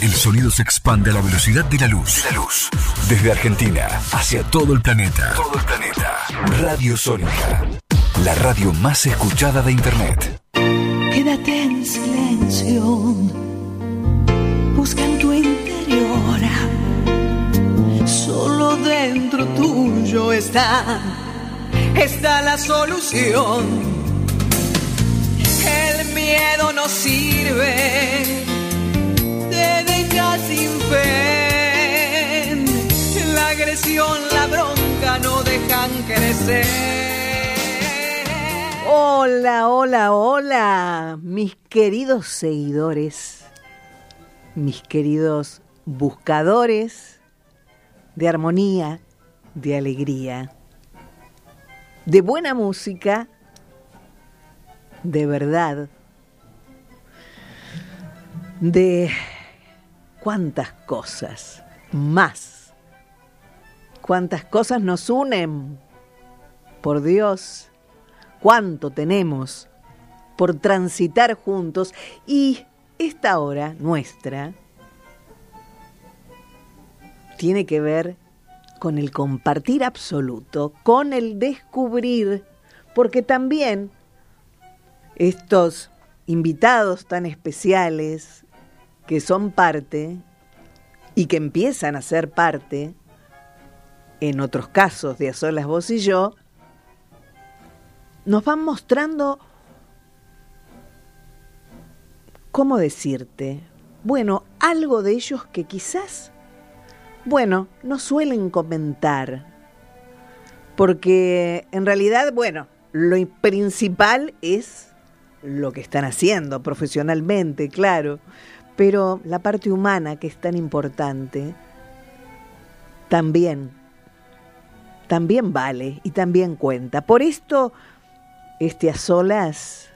El sonido se expande a la velocidad de la luz. La luz. Desde Argentina hacia todo el planeta. Todo el planeta. Radio Sónica. La radio más escuchada de Internet. Quédate en silencio. Busca en tu interior. Solo dentro tuyo está. Está la solución. El miedo no sirve. Te deja sin fe. La agresión, la bronca no dejan crecer. Hola, hola, hola, mis queridos seguidores, mis queridos buscadores de armonía, de alegría, de buena música, de verdad, de cuántas cosas más, cuántas cosas nos unen, por Dios. Cuánto tenemos por transitar juntos. Y esta hora nuestra tiene que ver con el compartir absoluto, con el descubrir, porque también estos invitados tan especiales que son parte y que empiezan a ser parte, en otros casos de A Solas Vos y Yo, nos van mostrando, ¿cómo decirte? Bueno, algo de ellos que quizás, bueno, no suelen comentar, porque en realidad, bueno, lo principal es lo que están haciendo profesionalmente, claro, pero la parte humana que es tan importante, también, también vale y también cuenta. Por esto, este a solas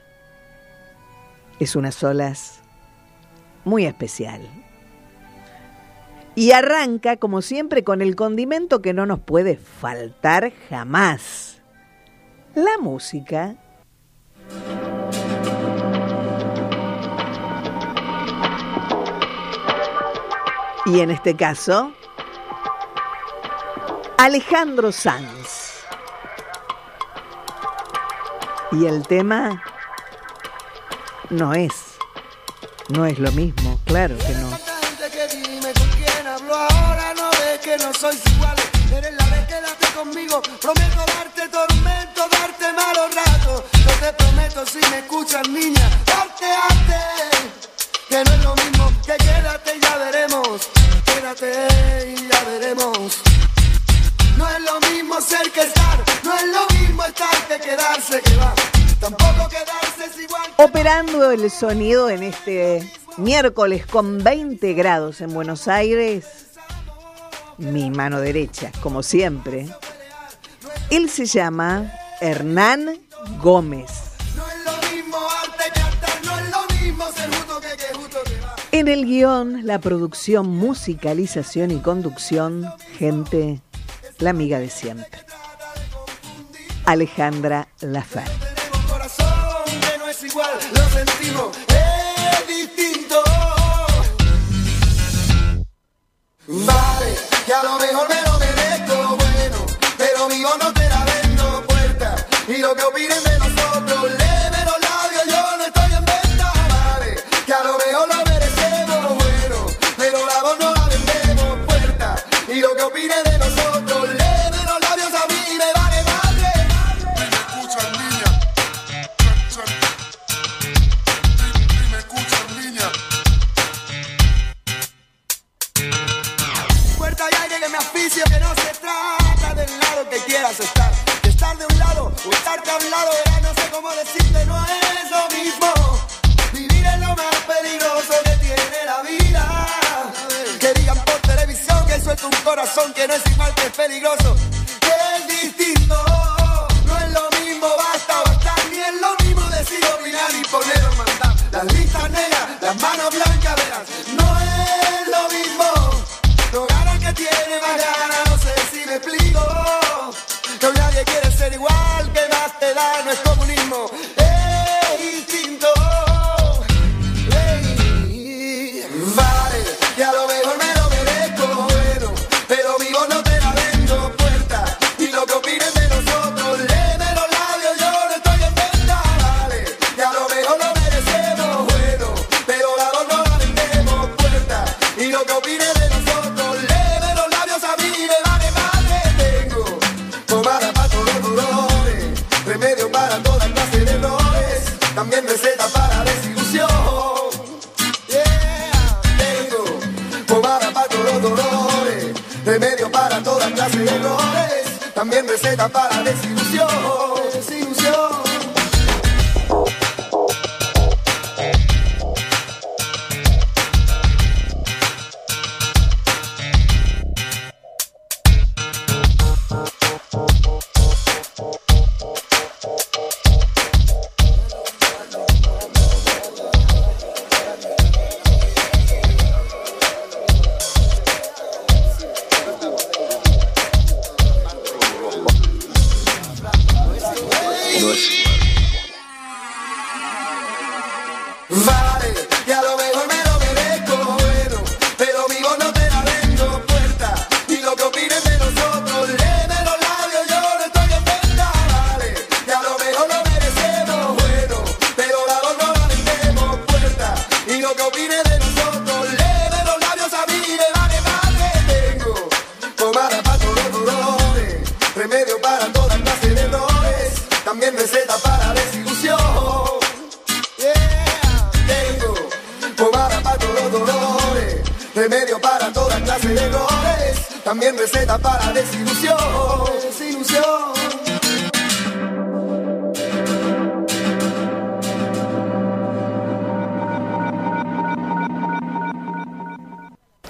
es una solas muy especial. Y arranca, como siempre, con el condimento que no nos puede faltar jamás. La música. Y en este caso, Alejandro Sanz. Y el tema no es, no es lo mismo, claro que no. Eres la vez quédate conmigo, prometo darte tormento, darte malos ratos. Yo te prometo si me escuchas niña, darte arte. Que no es lo mismo que quédate y ya veremos. Quédate y ya veremos. No es lo mismo ser que estar, no es lo mismo estar que quedarse que va. Tampoco quedarse es igual. Operando el sonido en este miércoles con 20 grados en Buenos Aires, mi mano derecha, como siempre. Él se llama Hernán Gómez. En el guion, la producción, musicalización y conducción, gente, la amiga de siempre. Alejandra distinto. Vale, que a lo mejor me lo merezco, bueno, pero vivo no te la vendo puerta. Y lo que opinen de nosotros, no sé cómo decirte, no es lo mismo. Vivir es lo más peligroso que tiene la vida. Que digan por televisión que suelto un corazón que no es igual que es peligroso.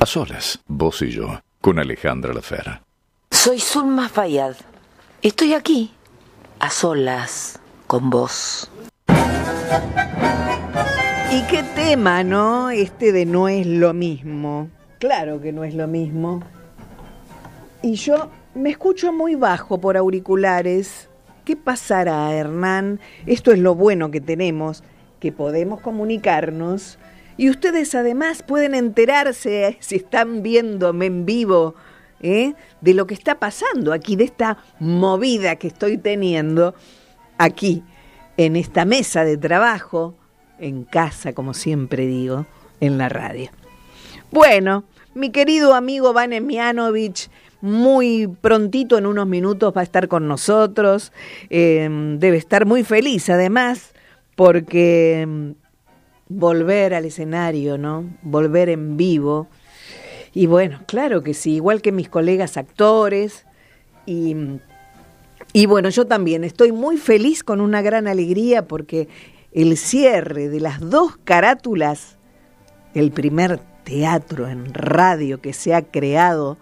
A solas, vos y yo, con Alejandra Lafera. Soy Zulma Fayad. Estoy aquí, a solas, con vos. ¿Y qué tema, no? Este de no es lo mismo. Claro que no es lo mismo. Y yo me escucho muy bajo por auriculares. ¿Qué pasará, Hernán? Esto es lo bueno que tenemos, que podemos comunicarnos. Y ustedes además pueden enterarse, si están viéndome en vivo, ¿eh? de lo que está pasando aquí, de esta movida que estoy teniendo aquí, en esta mesa de trabajo, en casa, como siempre digo, en la radio. Bueno, mi querido amigo Van Emianovich, muy prontito, en unos minutos, va a estar con nosotros. Eh, debe estar muy feliz, además, porque mm, volver al escenario, ¿no? Volver en vivo. Y bueno, claro que sí, igual que mis colegas actores. Y, y bueno, yo también estoy muy feliz con una gran alegría porque el cierre de las dos carátulas, el primer teatro en radio que se ha creado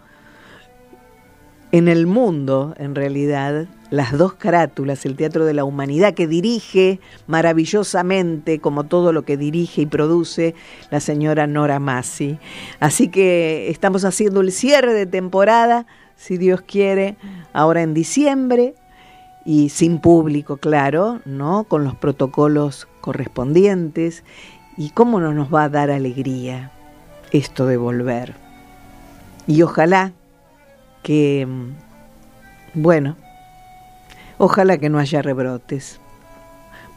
en el mundo, en realidad, las dos carátulas, el Teatro de la Humanidad, que dirige maravillosamente, como todo lo que dirige y produce, la señora Nora Massi. Así que estamos haciendo el cierre de temporada, si Dios quiere, ahora en diciembre, y sin público, claro, ¿no? Con los protocolos correspondientes. ¿Y cómo no nos va a dar alegría esto de volver? Y ojalá que, bueno, ojalá que no haya rebrotes,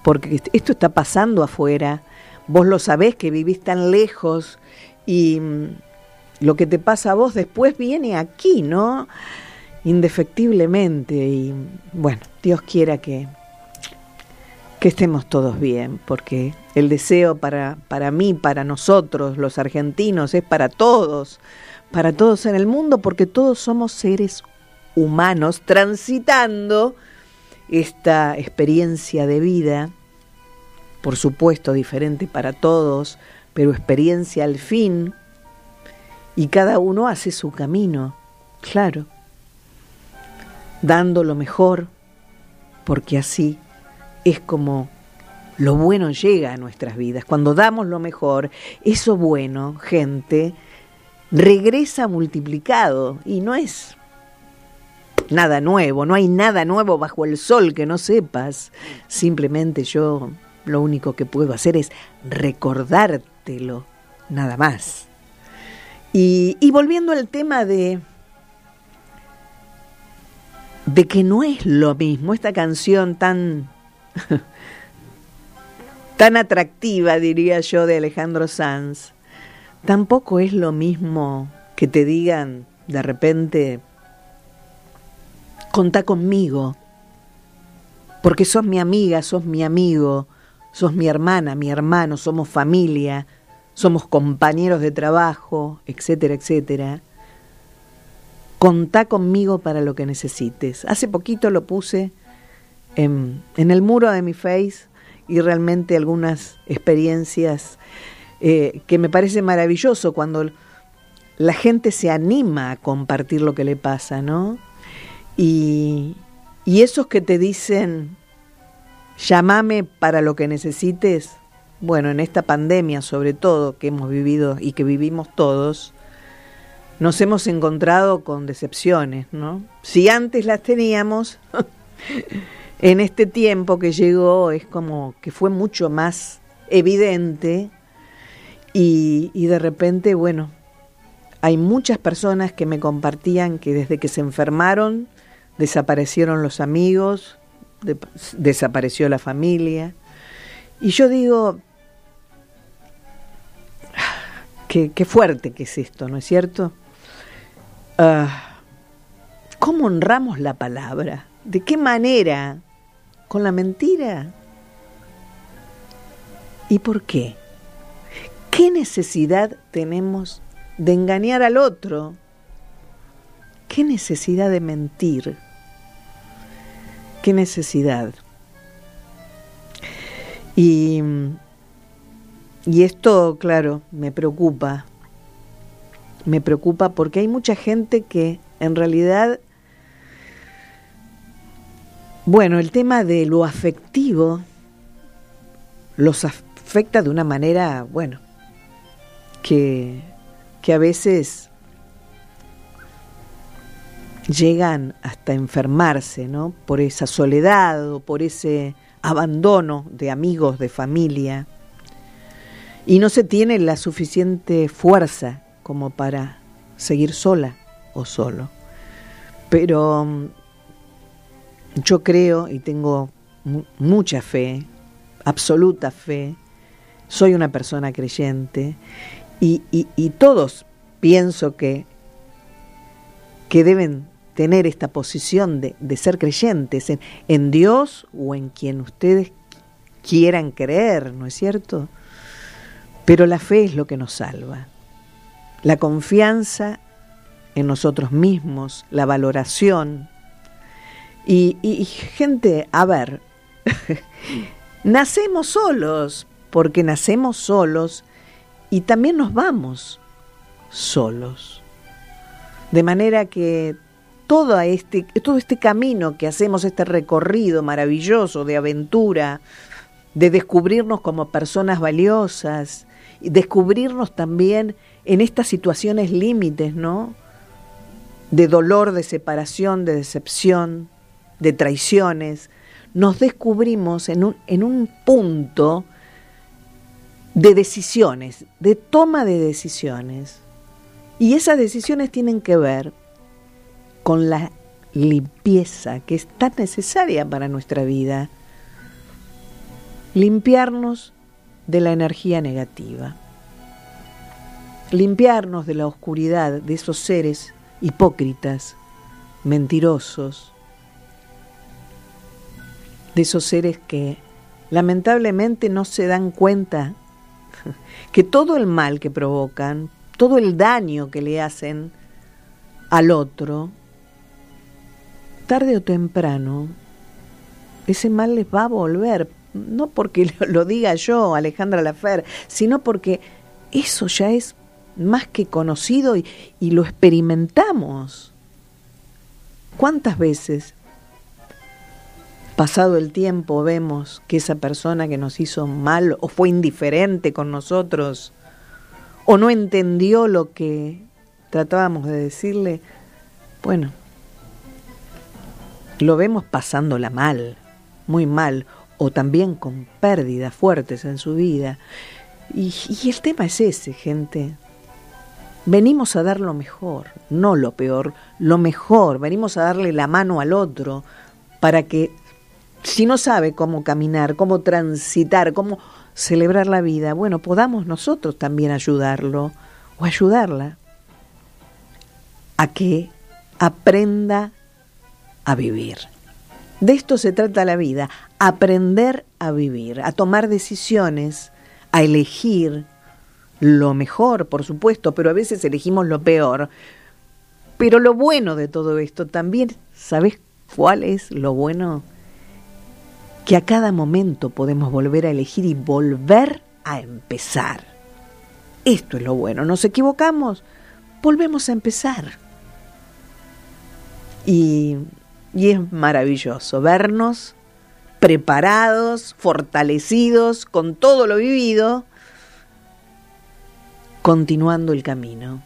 porque esto está pasando afuera, vos lo sabés que vivís tan lejos y mm, lo que te pasa a vos después viene aquí, ¿no? Indefectiblemente. Y bueno, Dios quiera que, que estemos todos bien, porque el deseo para, para mí, para nosotros, los argentinos, es para todos, para todos en el mundo, porque todos somos seres humanos transitando esta experiencia de vida, por supuesto diferente para todos, pero experiencia al fin, y cada uno hace su camino, claro, dando lo mejor, porque así es como lo bueno llega a nuestras vidas. Cuando damos lo mejor, eso bueno, gente, regresa multiplicado y no es nada nuevo, no hay nada nuevo bajo el sol que no sepas. Simplemente yo lo único que puedo hacer es recordártelo, nada más. Y, volviendo al tema de de que no es lo mismo esta canción tan tan atractiva, diría yo, de Alejandro Sanz, tampoco es lo mismo que te digan de repente, contá conmigo, porque sos mi amiga, sos mi amigo, sos mi hermana, mi hermano, somos familia, somos compañeros de trabajo, etcétera, etcétera. Contá conmigo para lo que necesites. Hace poquito lo puse en, el muro de mi face y realmente algunas experiencias eh, que me parece maravilloso cuando la gente se anima a compartir lo que le pasa, ¿no? Y, y esos que te dicen, llámame para lo que necesites, bueno, en esta pandemia sobre todo que hemos vivido y que vivimos todos, nos hemos encontrado con decepciones, ¿no? Si antes las teníamos, en este tiempo que llegó es como que fue mucho más evidente y, y de repente, bueno, hay muchas personas que me compartían que desde que se enfermaron desaparecieron los amigos, de, desapareció la familia. Y yo digo, qué, qué, fuerte que es esto, ¿no es cierto? Uh, ¿Cómo honramos la palabra? ¿De qué manera? ¿Con la mentira? ¿Y por qué? ¿Qué necesidad tenemos de engañar al otro. ¿Qué necesidad de mentir? ¿Qué necesidad? Y, y esto, claro, me preocupa. Me preocupa porque hay mucha gente que en realidad, bueno, el tema de lo afectivo los afecta de una manera, bueno, que que a veces llegan hasta enfermarse, ¿no? Por esa soledad o por ese abandono de amigos, de familia. Y no se tiene la suficiente fuerza como para seguir sola o solo. Pero mm, yo creo y tengo mucha fe, absoluta fe, soy una persona creyente y, todos pienso que, que deben tener esta posición de, ser creyentes en, en, Dios o en quien ustedes quieran creer, ¿no es cierto? Pero la fe es lo que nos salva. La confianza en nosotros mismos, la valoración. Y, y gente, a ver, nacemos solos, porque nacemos solos y también nos vamos solos. De manera que todo este, todo este camino que hacemos, este recorrido maravilloso de aventura, de descubrirnos como personas valiosas, y descubrirnos también en estas situaciones límites, ¿no? De dolor, de separación, de decepción, de traiciones, nos descubrimos en un, en un punto de decisiones, de toma de decisiones. Y esas decisiones tienen que ver con la limpieza que es tan necesaria para nuestra vida. Limpiarnos de la energía negativa. Limpiarnos de la oscuridad de esos seres hipócritas, mentirosos, de esos seres que lamentablemente no se dan cuenta que todo el mal que provocan, todo el daño que le hacen al otro, tarde o temprano, ese mal les va a volver, no porque lo diga yo, Alejandra Lafer, sino porque eso ya es más que conocido y, y lo experimentamos. ¿Cuántas veces pasado el tiempo vemos que esa persona que nos hizo mal o fue indiferente con nosotros o no entendió lo que tratábamos de decirle, bueno, lo vemos pasándola mal, muy mal, o también con pérdidas fuertes en su vida. Y, el tema es ese, gente. Venimos a dar lo mejor, no lo peor, lo mejor. Venimos a darle la mano al otro para que si no sabe cómo caminar, cómo transitar, cómo celebrar la vida, bueno, podamos nosotros también ayudarlo o ayudarla a que aprenda a vivir. De esto se trata la vida, aprender a vivir, a tomar decisiones, a elegir lo mejor, por supuesto, pero a veces elegimos lo peor. Pero lo bueno de todo esto también, ¿sabes cuál es lo bueno? Que a cada momento podemos volver a elegir y volver a empezar. Esto es lo bueno. Nos equivocamos, volvemos a empezar. Y, y es maravilloso vernos preparados, fortalecidos con todo lo vivido, continuando el camino.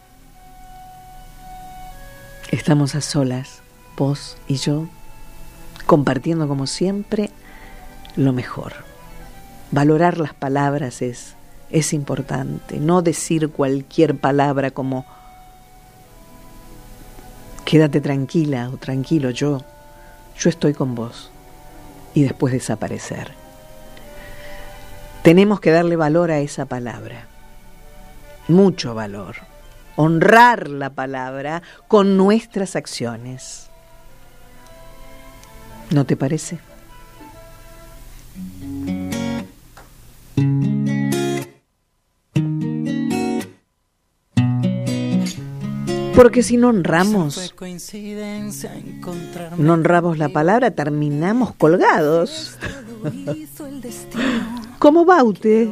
Estamos a solas, vos y yo, compartiendo como siempre lo mejor. Valorar las palabras es, es importante, no decir cualquier palabra como quédate tranquila o tranquilo, yo, yo estoy con vos y después desaparecer. Tenemos que darle valor a esa palabra, mucho valor, honrar la palabra con nuestras acciones. ¿No te parece? Porque si no honramos, no honramos la palabra, terminamos colgados. Como Baute.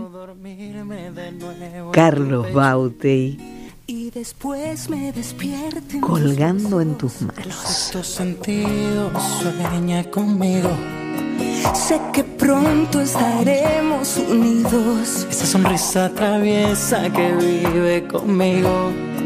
Carlos Baute. Y después me despierte colgando en tus manos. Estos sentidos sueña conmigo. Sé que pronto estaremos unidos. Esa sonrisa traviesa que vive conmigo.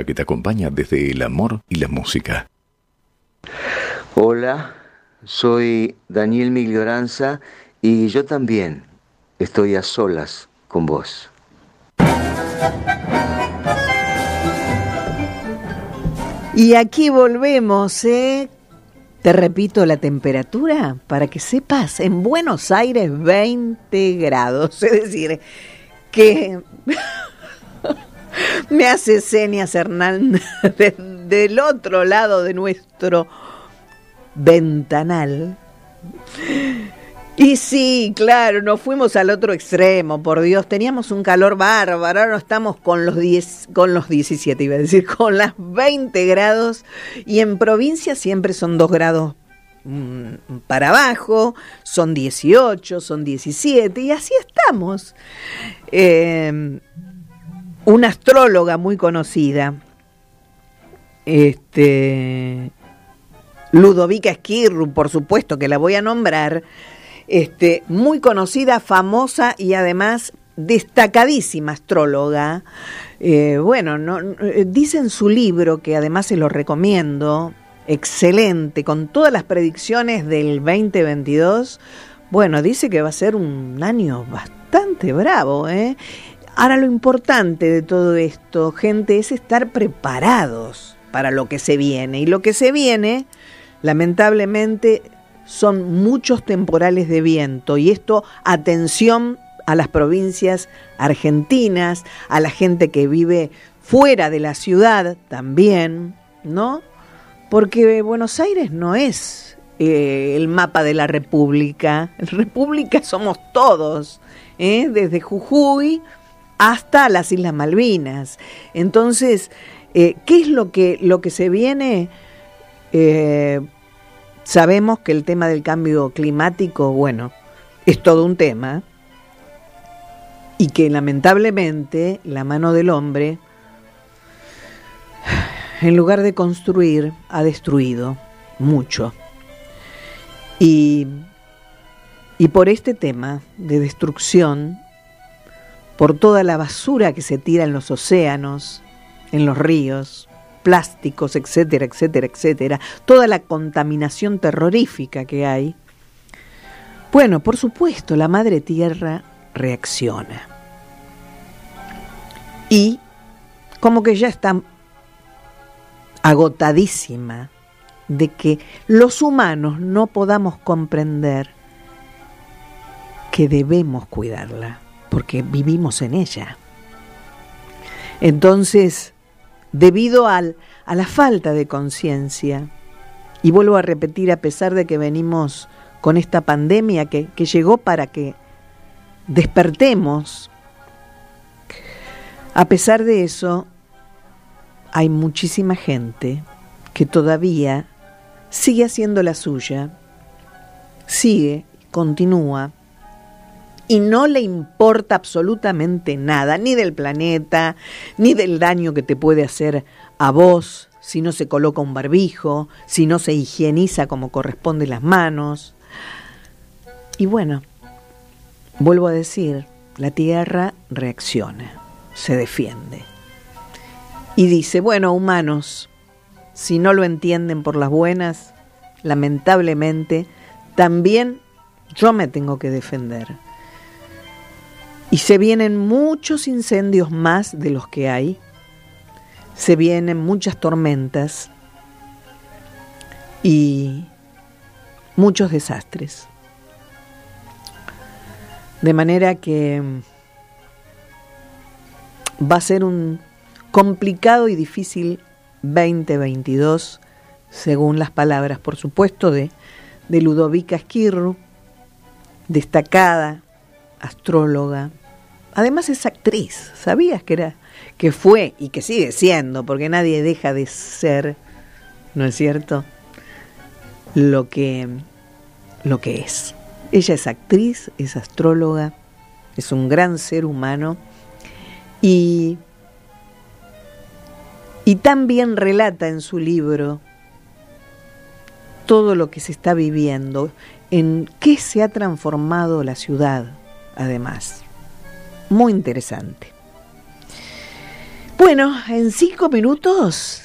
propuesta que te acompaña desde el amor y la música. Hola, soy Daniel Miglioranza y yo también estoy a solas con vos. Y aquí volvemos, ¿eh? Te repito la temperatura para que sepas, en Buenos Aires 20 grados, es decir, que me hace señas Hernán del otro lado de nuestro ventanal. Y sí, claro, nos fuimos al otro extremo, por Dios, teníamos un calor bárbaro, ahora estamos con los 10, con los 17, iba a decir, con las 20 grados, y en provincia siempre son 2 grados mm, para abajo, son 18, son 17, y así estamos. Eh, una astróloga muy conocida, este, Ludovica Esquirru, por supuesto que la voy a nombrar, este, muy conocida, famosa y además destacadísima astróloga. Eh, bueno, no, eh, dice en su libro, que además se lo recomiendo, excelente, con todas las predicciones del 2022, bueno, dice que va a ser un año bastante bravo. ¿eh? Ahora lo importante de todo esto, gente, es estar preparados para lo que se viene. Y lo que se viene, lamentablemente, son muchos temporales de viento y esto, atención a las provincias argentinas, a la gente que vive fuera de la ciudad también, ¿no? Porque Buenos Aires no es eh, el mapa de la República. República somos todos, ¿eh? desde Jujuy hasta las Islas Malvinas. Entonces, eh, ¿qué es lo que, lo que se viene? Eh, Sabemos que el tema del cambio climático, bueno, es todo un tema y que lamentablemente la mano del hombre, en lugar de construir, ha destruido mucho. Y, y por este tema de destrucción, por toda la basura que se tira en los océanos, en los ríos, plásticos, etcétera, etcétera, etcétera, toda la contaminación terrorífica que hay, bueno, por supuesto, la madre tierra reacciona. Y como que ya está agotadísima de que los humanos no podamos comprender que debemos cuidarla, porque vivimos en ella. Entonces, debido al, a la falta de conciencia. Y vuelvo a repetir, a pesar de que venimos con esta pandemia que, que llegó para que despertemos, a pesar de eso, hay muchísima gente que todavía sigue haciendo la suya, sigue, continúa, y no le importa absolutamente nada, ni del planeta, ni del daño que te puede hacer a vos si no se coloca un barbijo, si no se higieniza como corresponde las manos. Y bueno, vuelvo a decir, la Tierra reacciona, se defiende. Y dice, bueno, humanos, si no lo entienden por las buenas, lamentablemente, también yo me tengo que defender. Y se vienen muchos incendios más de los que hay. Se vienen muchas tormentas y muchos desastres. De manera que va a ser un complicado y difícil 2022, según las palabras, por supuesto, de, de Ludovica Esquirru, destacada astróloga, Además es actriz, ¿sabías que era que fue y que sigue siendo, porque nadie deja de ser, ¿no es cierto? Lo que lo que es. Ella es actriz, es astróloga, es un gran ser humano y y también relata en su libro todo lo que se está viviendo, en qué se ha transformado la ciudad, además. Muy interesante. Bueno, en cinco minutos,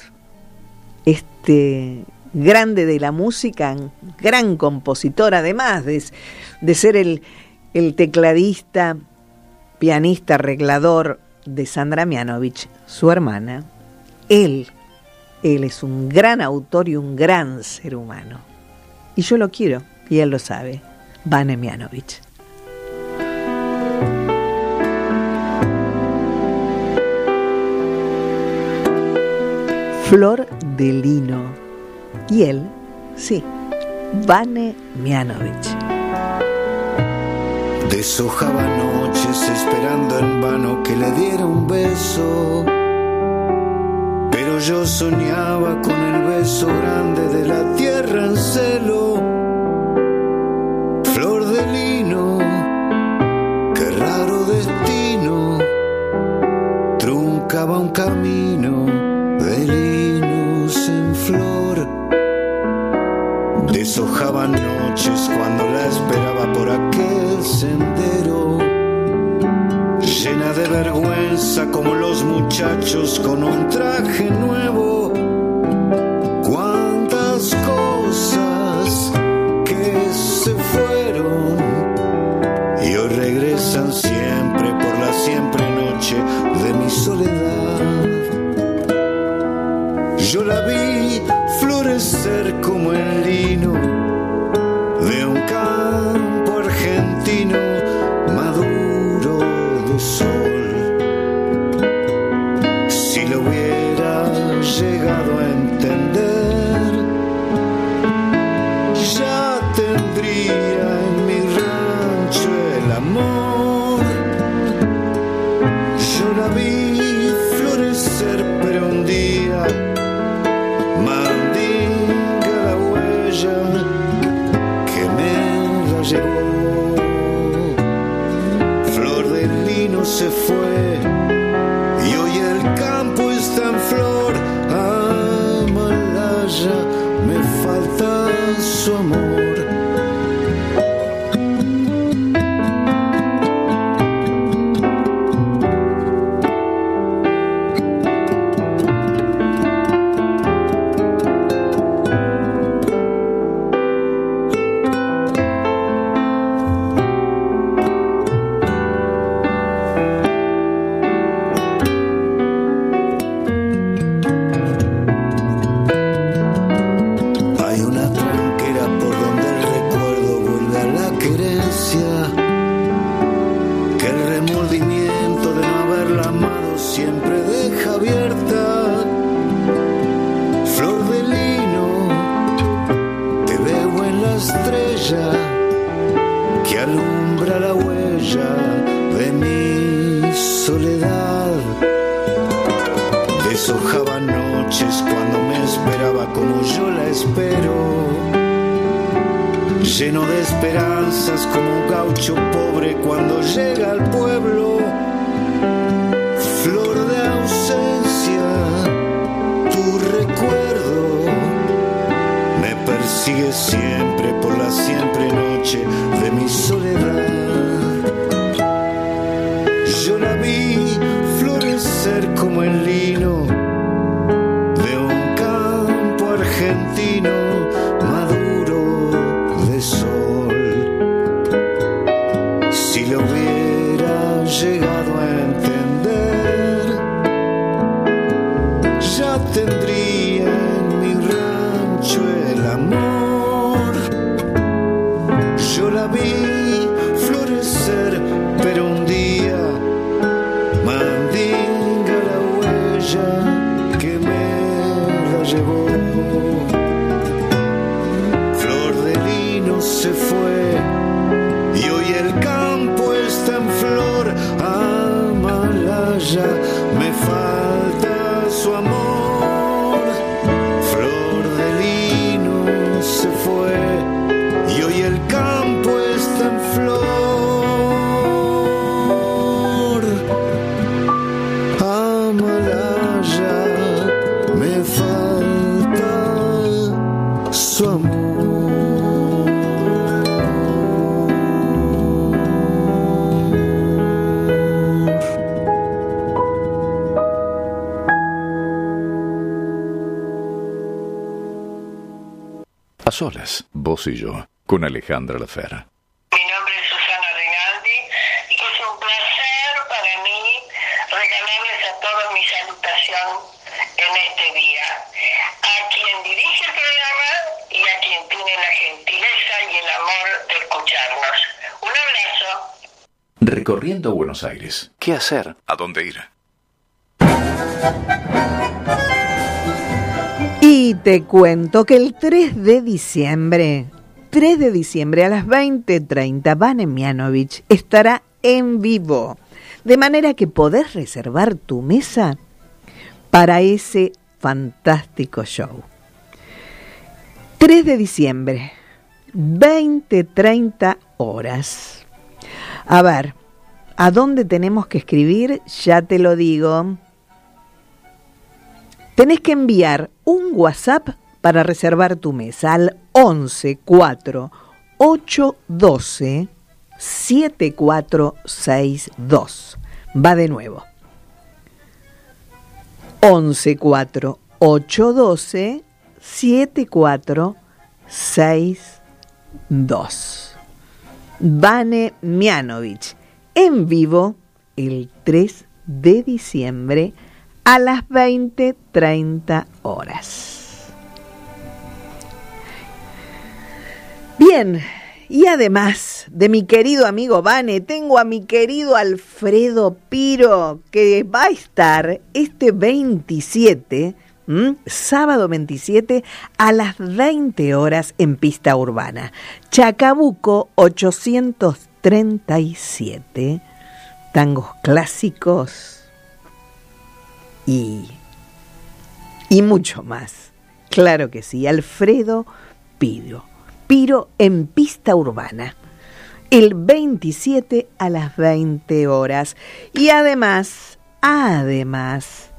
este grande de la música, gran compositor, además de, de ser el, el tecladista, pianista, arreglador de Sandra Mianovich, su hermana, él, él es un gran autor y un gran ser humano. Y yo lo quiero, y él lo sabe, Vane Mianovich. Flor de Lino. Y él, sí, Vane Mianovich. Deshojaba noches esperando en vano que le diera un beso. Pero yo soñaba con el beso grande de la tierra en celo. Flor de lino, qué raro destino. Truncaba un camino Deshojaba noches cuando la esperaba por aquel sendero. Llena de vergüenza como los muchachos con un traje nuevo. Cuántas cosas que se fueron y hoy regresan siempre por la siempre noche de mi soledad. Yo la vi como el lino de un campo argentino maduro de sol. Si lo hubiera llegado a solas, vos y yo, con Alejandra Lafera. Mi nombre es Susana Rinaldi y es un placer para mí regalarles a todos mi salutación en este día. A quien dirige el programa y a quien tiene la gentileza y el amor de escucharnos. Un abrazo. Recorriendo Buenos Aires. ¿Qué hacer? ¿A dónde ir? Y te cuento que el 3 de diciembre, 3 de diciembre a las 20.30, Vane Mianovich estará en vivo. De manera que podés reservar tu mesa para ese fantástico show. 3 de diciembre, 20.30 horas. A ver, ¿a dónde tenemos que escribir? Ya te lo digo tenés que enviar un WhatsApp para reservar tu mesa al 11 4 812 7462. Va de nuevo. 11 4 812 7462. Vane Mianovich en vivo el 3 de diciembre a las 20.30 horas. Bien, y además de mi querido amigo Vane, tengo a mi querido Alfredo Piro, que va a estar este 27, sábado 27, a las 20 horas en pista urbana. Chacabuco 837, tangos clásicos y, y mucho más. Claro que sí, Alfredo Piro. Piro en pista urbana. El 27 a las 20 horas. Y además, además,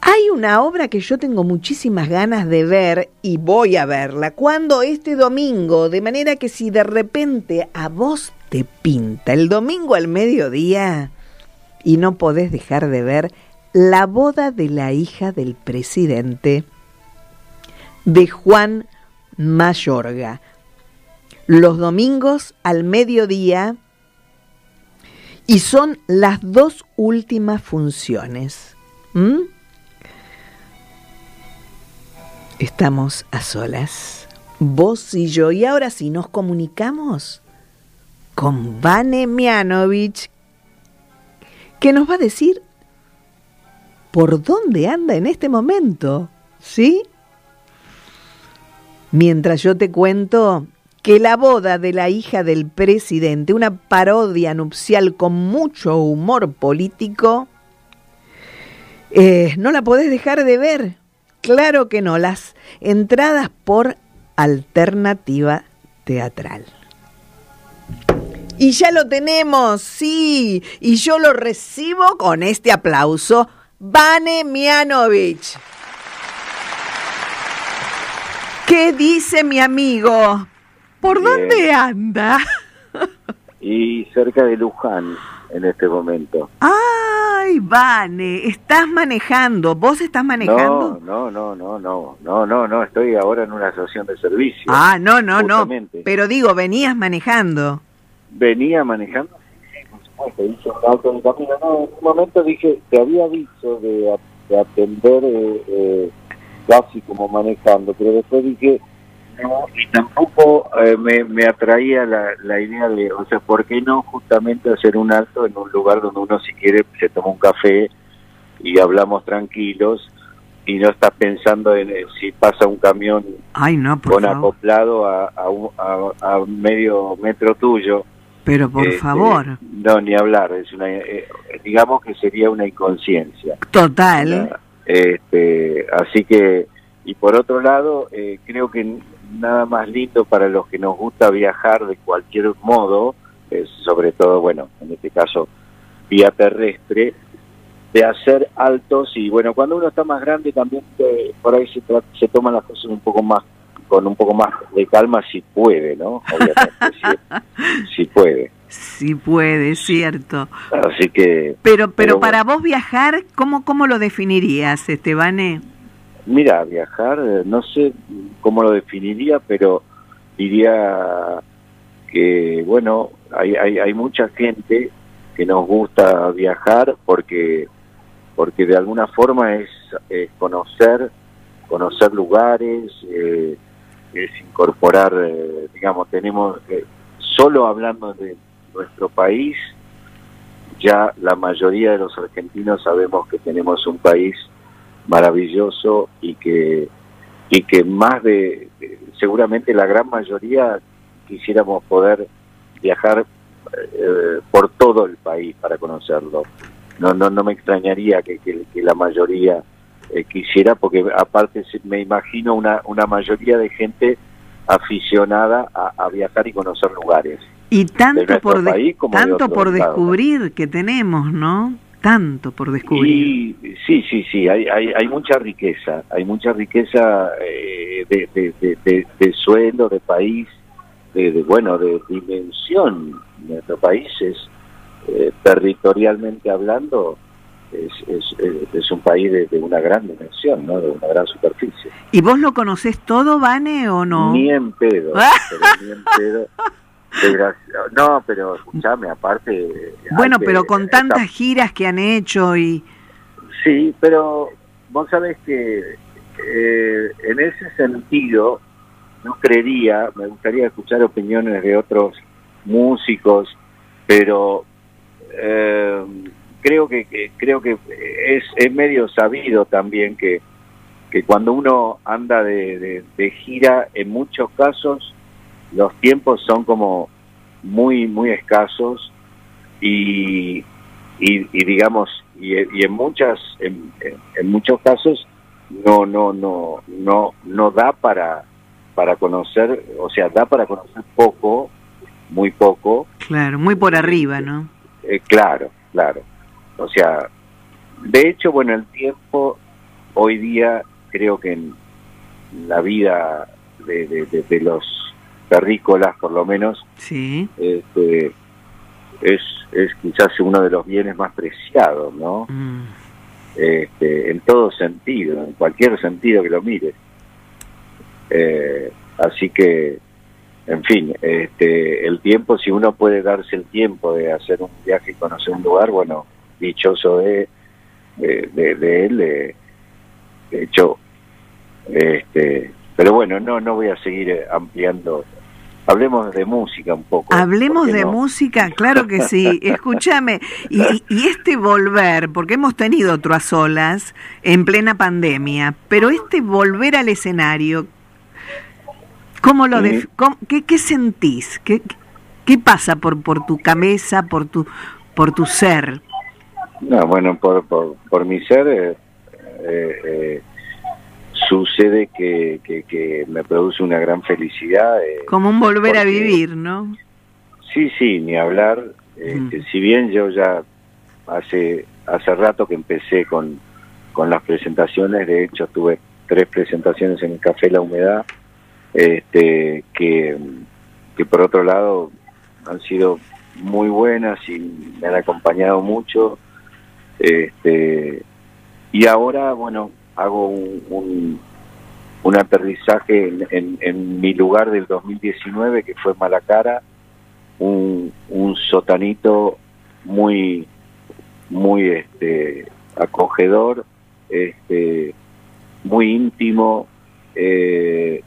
hay una obra que yo tengo muchísimas ganas de ver y voy a verla. cuando Este domingo. De manera que si de repente a vos te pinta el domingo al mediodía y no podés dejar de ver la boda de la hija del presidente de Juan Mayorga. Los domingos al mediodía y son las dos últimas funciones. ¿Mm? Estamos a solas, vos y yo, y ahora sí nos comunicamos con Vane Mianovich, que nos va a decir por dónde anda en este momento, ¿sí? Mientras yo te cuento que la boda de la hija del presidente, una parodia nupcial con mucho humor político, eh, no la podés dejar de ver. Claro que no, las entradas por alternativa teatral. Y ya lo tenemos, sí, y yo lo recibo con este aplauso Vane Mianovich. ¿Qué dice mi amigo? ¿Por dónde anda? y cerca de Luján en este momento. Ay, Vane, estás manejando, vos estás manejando. No, no, no, no, no, no, no, estoy ahora en una asociación de servicio. Ah, no, no, no. Pero digo, venías manejando. Venía manejando hice un auto de camino. No, en un momento dije, te había dicho de, atender eh, eh, casi como manejando, pero después dije, no, y tampoco eh, me, me atraía la, la idea de, o sea, ¿por qué no justamente hacer un alto en un lugar donde uno si quiere se toma un café y hablamos tranquilos? y no estás pensando en si pasa un camión con acoplado a, a, a, medio metro tuyo pero por este, favor. No, ni hablar, es una, eh, digamos que sería una inconsciencia. Total. este, así que, y por otro lado, eh, creo que nada más lindo para los que nos gusta viajar de cualquier modo, sobre todo, bueno, en este caso, vía terrestre, de hacer altos y bueno, cuando uno está más grande también eh, por ahí se, se toman las cosas un poco más con un poco más de calma si puede, ¿no? Obviamente, si, puede. Si puede, cierto. Así que... Pero, pero, para vos viajar, ¿cómo, ¿cómo lo definirías, Estebane? Mira, viajar, eh, no sé cómo lo definiría, pero diría que, bueno, hay, hay, hay mucha gente que nos gusta viajar porque porque de alguna forma es, es conocer conocer lugares eh, es incorporar eh, digamos tenemos eh, solo hablando de nuestro país ya la mayoría de los argentinos sabemos que tenemos un país maravilloso y que y que más de seguramente la gran mayoría quisiéramos poder viajar eh, por todo el país para conocerlo. No, no, no me extrañaría que- que la mayoría eh, quisiera, porque aparte me imagino una, una mayoría de gente aficionada a, a viajar y conocer lugares. Y tanto por, de- país como de tanto por descubrir que tenemos, ¿no? Tanto por descubrir. Y sí, sí, sí, hay, hay, hay mucha riqueza, hay mucha riqueza eh, de, de, de, de- de suelo, de país, de, de, bueno, de dimensión. Nuestro país es, eh, territorialmente hablando, es, es, es- es un país de, de una gran dimensión, ¿no? De una gran superficie. ¿Y vos lo conocés todo, Vane, o no? Ni en pedo, pero ni en pedo. No, pero escúchame, aparte... Bueno, que- pero con esta tantas giras que han hecho y... Sí, pero vos sabés que eh, en ese sentido no creería, me gustaría escuchar opiniones de otros músicos, pero eh, creo que, que- creo que es, es medio sabido también que, que cuando uno anda de, de- de gira, en muchos casos los tiempos son como muy muy escasos y, y, y digamos y, y en muchas en, en- en muchos casos no no no no no da para para conocer o sea da para conocer poco muy poco Claro, muy por arriba, ¿no? eh, claro, claro. O sea, de hecho, bueno, el tiempo hoy día creo que en la vida de, de- de- de los terrícolas, por lo menos, Sí. este, es, es quizás uno de los bienes más preciados, ¿no? Mm. Este, en todo sentido, en cualquier sentido que lo mires. Eh, así que, en fin, este, el tiempo, si uno puede darse el tiempo de hacer un viaje y conocer un lugar, bueno, dichoso de, de, de- de él. de hecho, este, pero bueno, no, no voy a seguir eh, ampliando. Hablemos de música un poco. Hablemos ¿por qué de no? música, claro que sí. Escúchame, y, y este volver, porque hemos tenido otro a solas en plena pandemia, pero este volver al escenario, ¿cómo lo Sí. cómo- qué, qué sentís? ¿Qué, qué pasa por, por tu cabeza, por tu, por tu ser? No, bueno, por, por, por mi ser eh, eh, eh, sucede que, que, que me produce una gran felicidad. eh. Como un volver a vivir, ¿no? Sí, sí, ni hablar. este, Si bien yo ya hace hace rato que empecé con, con las presentaciones, de hecho tuve tres presentaciones en el Café La Humedad, este, que, que por otro lado han sido muy buenas y me han acompañado mucho. Este, y ahora, bueno, hago un, un, un aterrizaje en, en- mi lugar del 2019, que fue Malacara, un, un sotanito muy, muy este, acogedor, este, muy íntimo eh,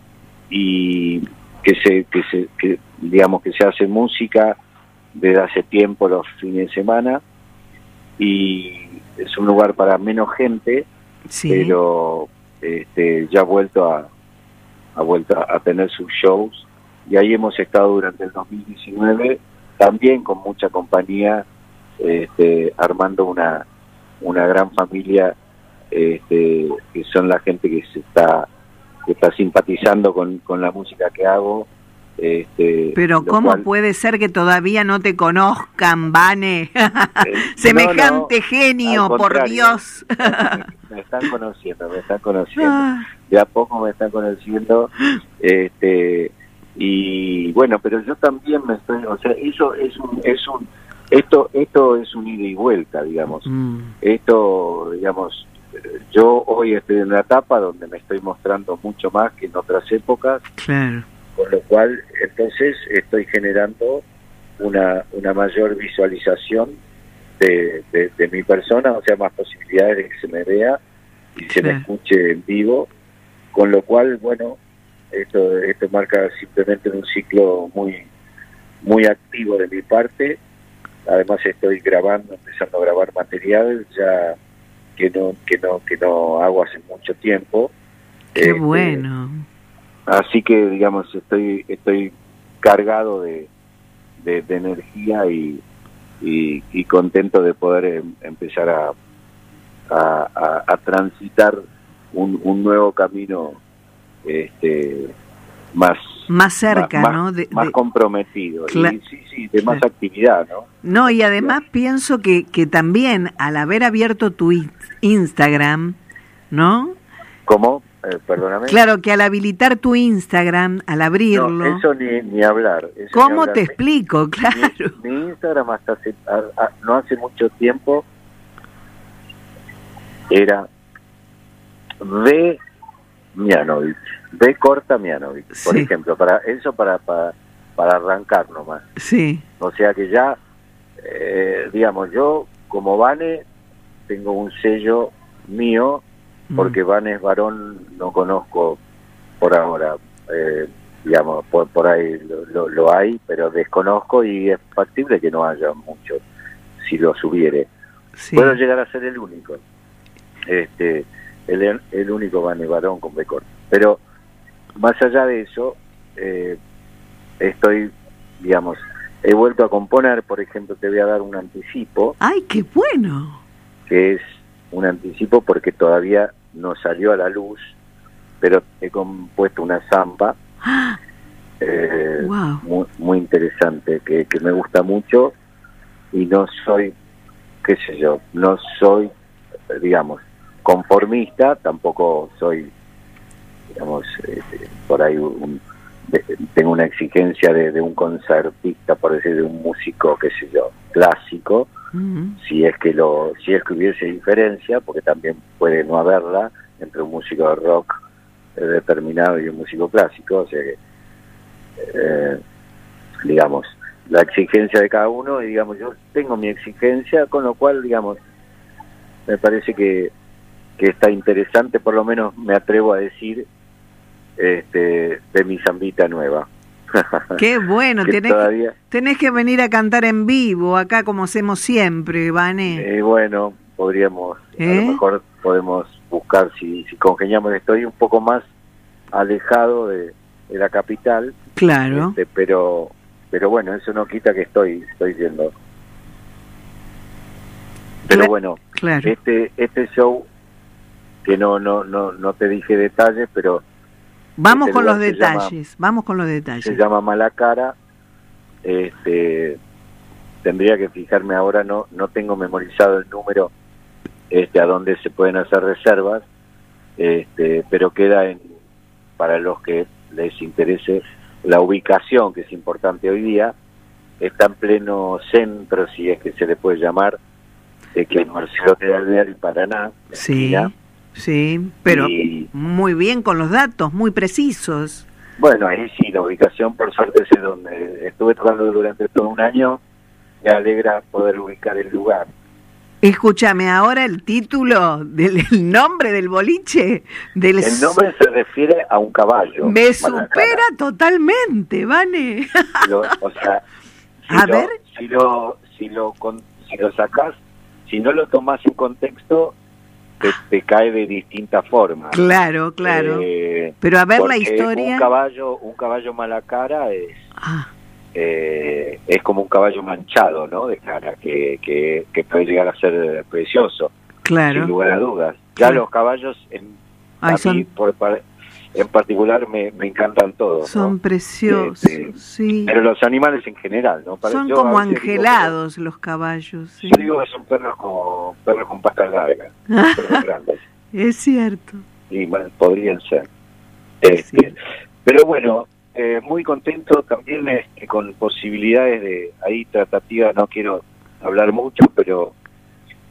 y que se, que se, que, digamos que se hace música desde hace tiempo los fines de semana y es un lugar para menos gente, Sí. pero este, ya ha vuelto a, ha vuelto a, a tener sus shows y ahí hemos estado durante el 2019 también con mucha compañía este, armando una una gran familia este, que son la gente que se está que está simpatizando con, con la música que hago este, Pero ¿cómo cual- puede ser que todavía no te conozcan, Vane? Semejante no, genio, por. Dios. me están conociendo, me están conociendo. Ah. De a poco me están conociendo. Este, y bueno, pero yo también me estoy, o sea, eso es un, es un, esto, esto es un ida y vuelta, digamos. Mm. Esto, digamos, yo hoy estoy en una etapa donde me estoy mostrando mucho más que en otras épocas, Claro. Con lo cual entonces estoy generando una, una mayor visualización de, de- de mi persona, o sea, más posibilidades de que se me vea y se me escuche en vivo, con lo cual, bueno, esto, esto marca simplemente un ciclo muy, muy activo de mi parte. Además estoy grabando, empezando a grabar material ya que no, que no, que no hago hace mucho tiempo. Qué Este, bueno. Así que, digamos, estoy estoy cargado de, de, de energía y, y, y contento de poder em- empezar a, a, a- a transitar un, un nuevo camino este más Más cerca, más, ¿no? De- más de- comprometido y sí sí de más Claro. actividad no No, y además pienso que, que también al haber abierto tu in- Instagram, ¿no? cómo Eh, perdóname Claro que al habilitar tu Instagram, al abrirlo, no, eso ni, ni hablar eso ni ¿cómo hablar. te Mi- explico? Claro. mi, mi Instagram hasta hace, a- a- no hace mucho tiempo era B Mianovic, B corta por ejemplo, para eso para, para para arrancar nomás. Sí, O sea que ya, eh, digamos, yo como Vane tengo un sello mío, porque Vane es varón, no conozco por ahora, eh, digamos, por, por ahí lo, lo- lo hay, pero desconozco y es factible que no haya mucho si lo subiere. sí. Puedo llegar a ser el único, este, el, el único Vane varón con B corta. Pero más allá de eso, eh, estoy, digamos, he vuelto a componer, por ejemplo, te voy a dar un anticipo, ¡Ay, qué bueno! que es un anticipo porque todavía no salió a la luz, pero he compuesto una zamba ¡Ah! eh, Wow. muy, muy interesante, que, que me gusta mucho y no soy, qué sé yo, no soy, digamos, conformista, tampoco soy, digamos, eh, por ahí un- de- tengo una exigencia de, de un concertista, por decir, de un músico, qué sé yo, clásico, Si es que lo si es que hubiese diferencia porque también puede no haberla entre un músico de rock eh, determinado y un músico clásico o sea que eh, digamos la exigencia de cada uno y digamos yo tengo mi exigencia con lo cual digamos me parece que que está interesante por lo menos me atrevo a decir este de mi zambita nueva ¡Qué bueno! Que Tenés que, tenés que venir a cantar en vivo, acá como hacemos siempre, Vane. Eh, bueno, podríamos, a ¿Eh? lo mejor podemos buscar si, si congeniamos. Estoy un poco más alejado de, de la capital, claro. este, pero pero bueno, eso no quita que estoy estoy yendo. Pero bueno, claro. este este show que no no no no te dije detalles, pero Vamos este con los llama- detalles, vamos con los detalles. se llama Mala Cara. Este, tendría que fijarme ahora, no no tengo memorizado el número este, a donde se pueden hacer reservas, este, pero queda en para los que les interese la ubicación, que es importante hoy día, está en pleno centro, si es que se le puede llamar, de que Marcelo de Alvear y Paraná. Sí. Sí, pero Y- muy bien con los datos, muy precisos. Bueno, ahí sí, la ubicación por suerte es donde estuve tocando durante todo un año. Me alegra poder ubicar el lugar. Escúchame, ahora el título del el nombre del boliche del El nombre se refiere a un caballo. me supera totalmente, Vane. Lo- o sea, si A lo, ver. si lo si lo si lo sacás, si no lo tomás en contexto, te, te cae de distinta forma. claro, claro. Eh, Pero a ver la historia. Un caballo, un caballo mala cara es Ah, eh, es como un caballo manchado, ¿no? De cara, que, que, que puede llegar a ser precioso, sin claro. lugar a dudas. Ya Claro. los caballos, en, Ay, a son- mí, por par- en particular, me, me encantan todos. Son ¿no? preciosos, Este, sí. Pero los animales en general, ¿no? Para- Son yo como digo angelados los caballos. sí. Yo digo que son perros con, perros con patas largas, perros grandes. Es cierto. y bueno, podrían ser. Este, Pero bueno, eh, muy contento también este, con posibilidades de ahí tratativa, no quiero hablar mucho, pero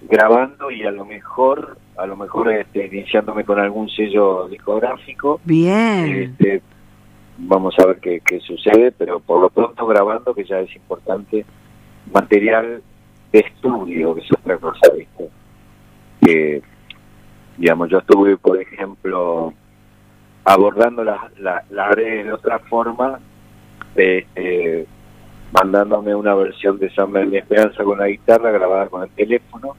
grabando y a lo mejor a lo mejor este, iniciándome con algún sello discográfico. Bien. Este, vamos a ver qué, qué sucede, pero por lo pronto grabando, que ya es importante, material de estudio, que es otra cosa, ¿viste? Que, digamos, yo estuve, por ejemplo, abordando la, la, la red de otra forma, eh, eh, mandándome una versión de Samba de Esperanza con la guitarra grabada con el teléfono,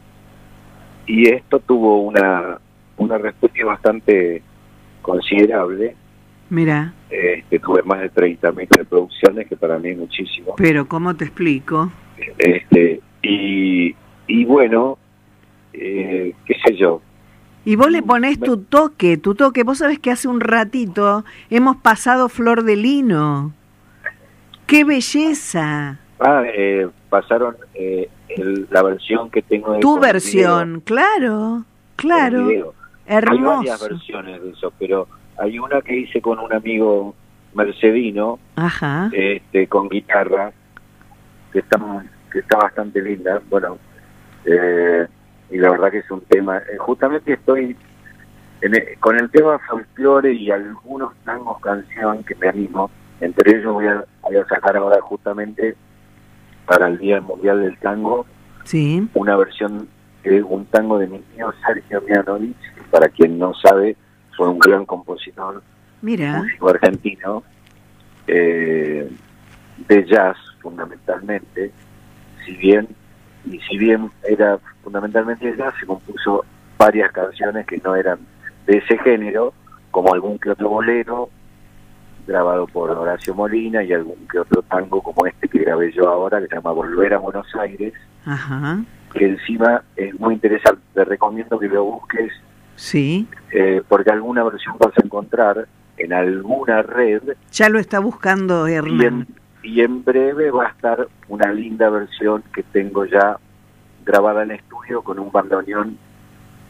y esto tuvo una, una respuesta bastante considerable. Mira, Este, tuve más de 30.000 reproducciones, que para mí es muchísimo. pero ¿cómo te explico? Este, y, y bueno, eh, qué sé yo, Y vos le ponés tu toque, tu toque. Vos sabés que hace un ratito hemos pasado Flor de Lino. ¡Qué belleza! ah, eh, pasaron eh, el- la versión que tengo de Tu versión, claro, video, claro. video. Hay varias Hermoso. versiones de eso, pero hay una que hice con un amigo mercedino, Ajá. este, con guitarra, que está, que está bastante linda. Bueno, eh, y la verdad que es un tema. eh, justamente estoy en el- con el tema folclore y algunos tangos canción que me animo. Entre ellos voy a, voy a sacar ahora justamente para el Día Mundial del Tango Sí. una versión de un tango de mi tío Sergio Mianovich, que para quien no sabe, fue un gran compositor Mira, músico argentino eh, de jazz fundamentalmente si bien y si bien era fundamentalmente de jazz se compuso varias canciones que no eran de ese género como algún que otro bolero grabado por Horacio Molina y algún que otro tango como este que grabé yo ahora que se llama Volver a Buenos Aires ajá. que encima es muy interesante te recomiendo que lo busques Sí. eh, porque alguna versión vas a encontrar en alguna red Ya lo está buscando y Hernán. en, y en breve va a estar una linda versión que tengo ya grabada en estudio con un bandoneón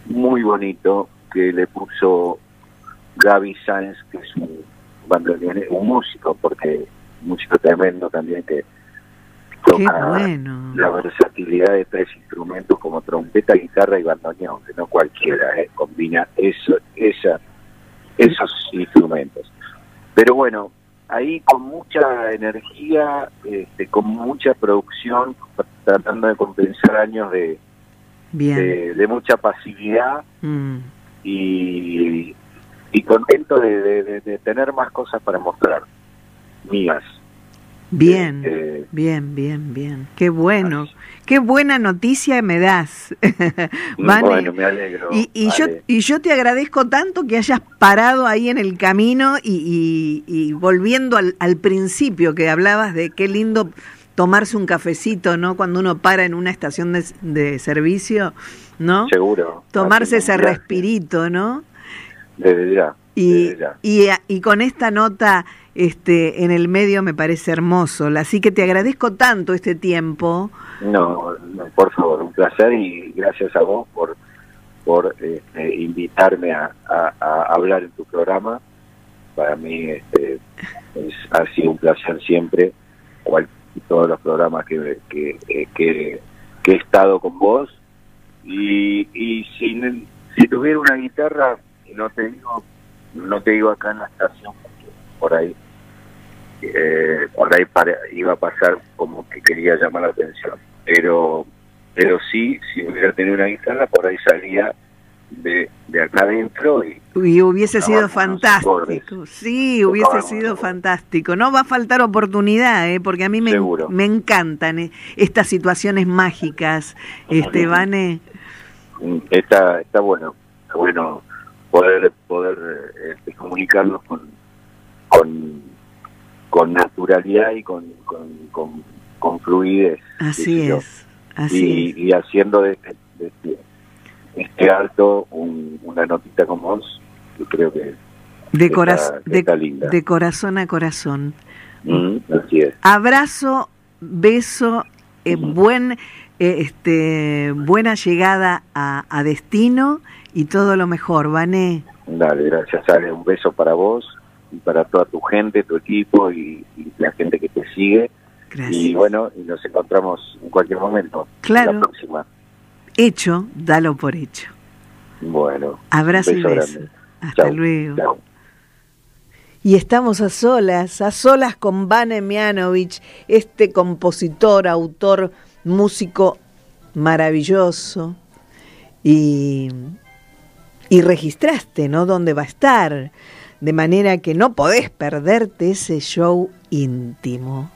muy bonito que le puso Gaby Sáenz, que es un bandoneón, un músico, porque un músico tremendo también que bueno. la versatilidad de tres instrumentos como trompeta, guitarra y bandoneón, que no cualquiera eh, combina eso, esa, esos instrumentos. Pero bueno, ahí con mucha energía, este, con mucha producción, tratando de compensar años de, Bien. de, de mucha pasividad Mm. y, y contento de, de- de- de tener más cosas para mostrar, mías. Bien, Eh, bien, bien, bien. Qué bueno. Qué buena noticia me das. Vane. bueno, me alegro. Y, y yo, vale. y yo te agradezco tanto que hayas parado ahí en el camino y, y- y volviendo al, al principio que hablabas de qué lindo tomarse un cafecito, ¿no? Cuando uno para en una estación de, de servicio, ¿no? Seguro. Tomarse ese respirito, ¿no? Desde ya. Y, desde ya. y, y con esta nota este, en el medio me parece hermoso. Así que te agradezco tanto este tiempo. No, no, por favor, un placer y gracias a vos por por este, invitarme a, a- a hablar en tu programa. Para mí este, es- ha sido un placer siempre, igual que todos los programas que, que, eh, que, que he estado con vos. Y, y si, si tuviera una guitarra, no te digo, no te digo acá en la estación, porque por ahí eh, por ahí para- iba a pasar como que quería llamar la atención. Pero pero sí, si hubiera tenido una guitarra, por ahí salía de, de acá adentro y Y hubiese sido fantástico. Sí, hubiese sido fantástico. No va a faltar oportunidad, ¿eh? porque a mí me, Seguro. me encantan eh, estas situaciones mágicas, este, Vane. mm, está está bueno, está bueno poder poder eh, este, comunicarnos con con con naturalidad y con con, con, con fluidez. Así es, así es. y, haciendo de este, de este, este alto un- una notita como vos, yo creo que De, está- coraz- que de, linda. de corazón a corazón. Mm, así es. Abrazo, beso, eh, buen, eh, este, buena llegada a, a destino y todo lo mejor, Vané. Dale, gracias Ale, un beso para vos y para toda tu gente, tu equipo y, y la gente que te sigue. Gracias. Y bueno, y nos encontramos en cualquier momento. Claro. La próxima. Hecho, dalo por hecho. Bueno. Abrazo y beso beso. grande. Hasta Chau. luego. Chau. Y estamos a solas, a solas con Vane Mianovich, este compositor, autor, músico maravilloso. Y, y registraste, ¿no? Dónde va a estar. De manera que no podés perderte ese show íntimo.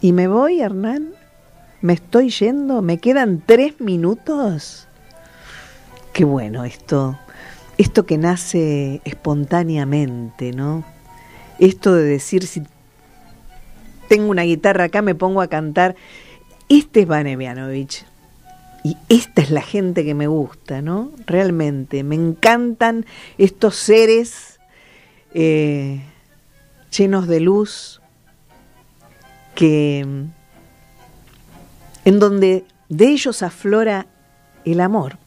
¿Y me voy, Hernán? ¿Me estoy yendo? ¿Me quedan tres minutos? Qué bueno esto. Esto que nace espontáneamente, ¿no? Esto de decir si tengo una guitarra acá me pongo a cantar. Este es Vane Mianovich. Y esta es la gente que me gusta, ¿no? Realmente. Me encantan estos seres eh, llenos de luz que en donde de ellos aflora el amor.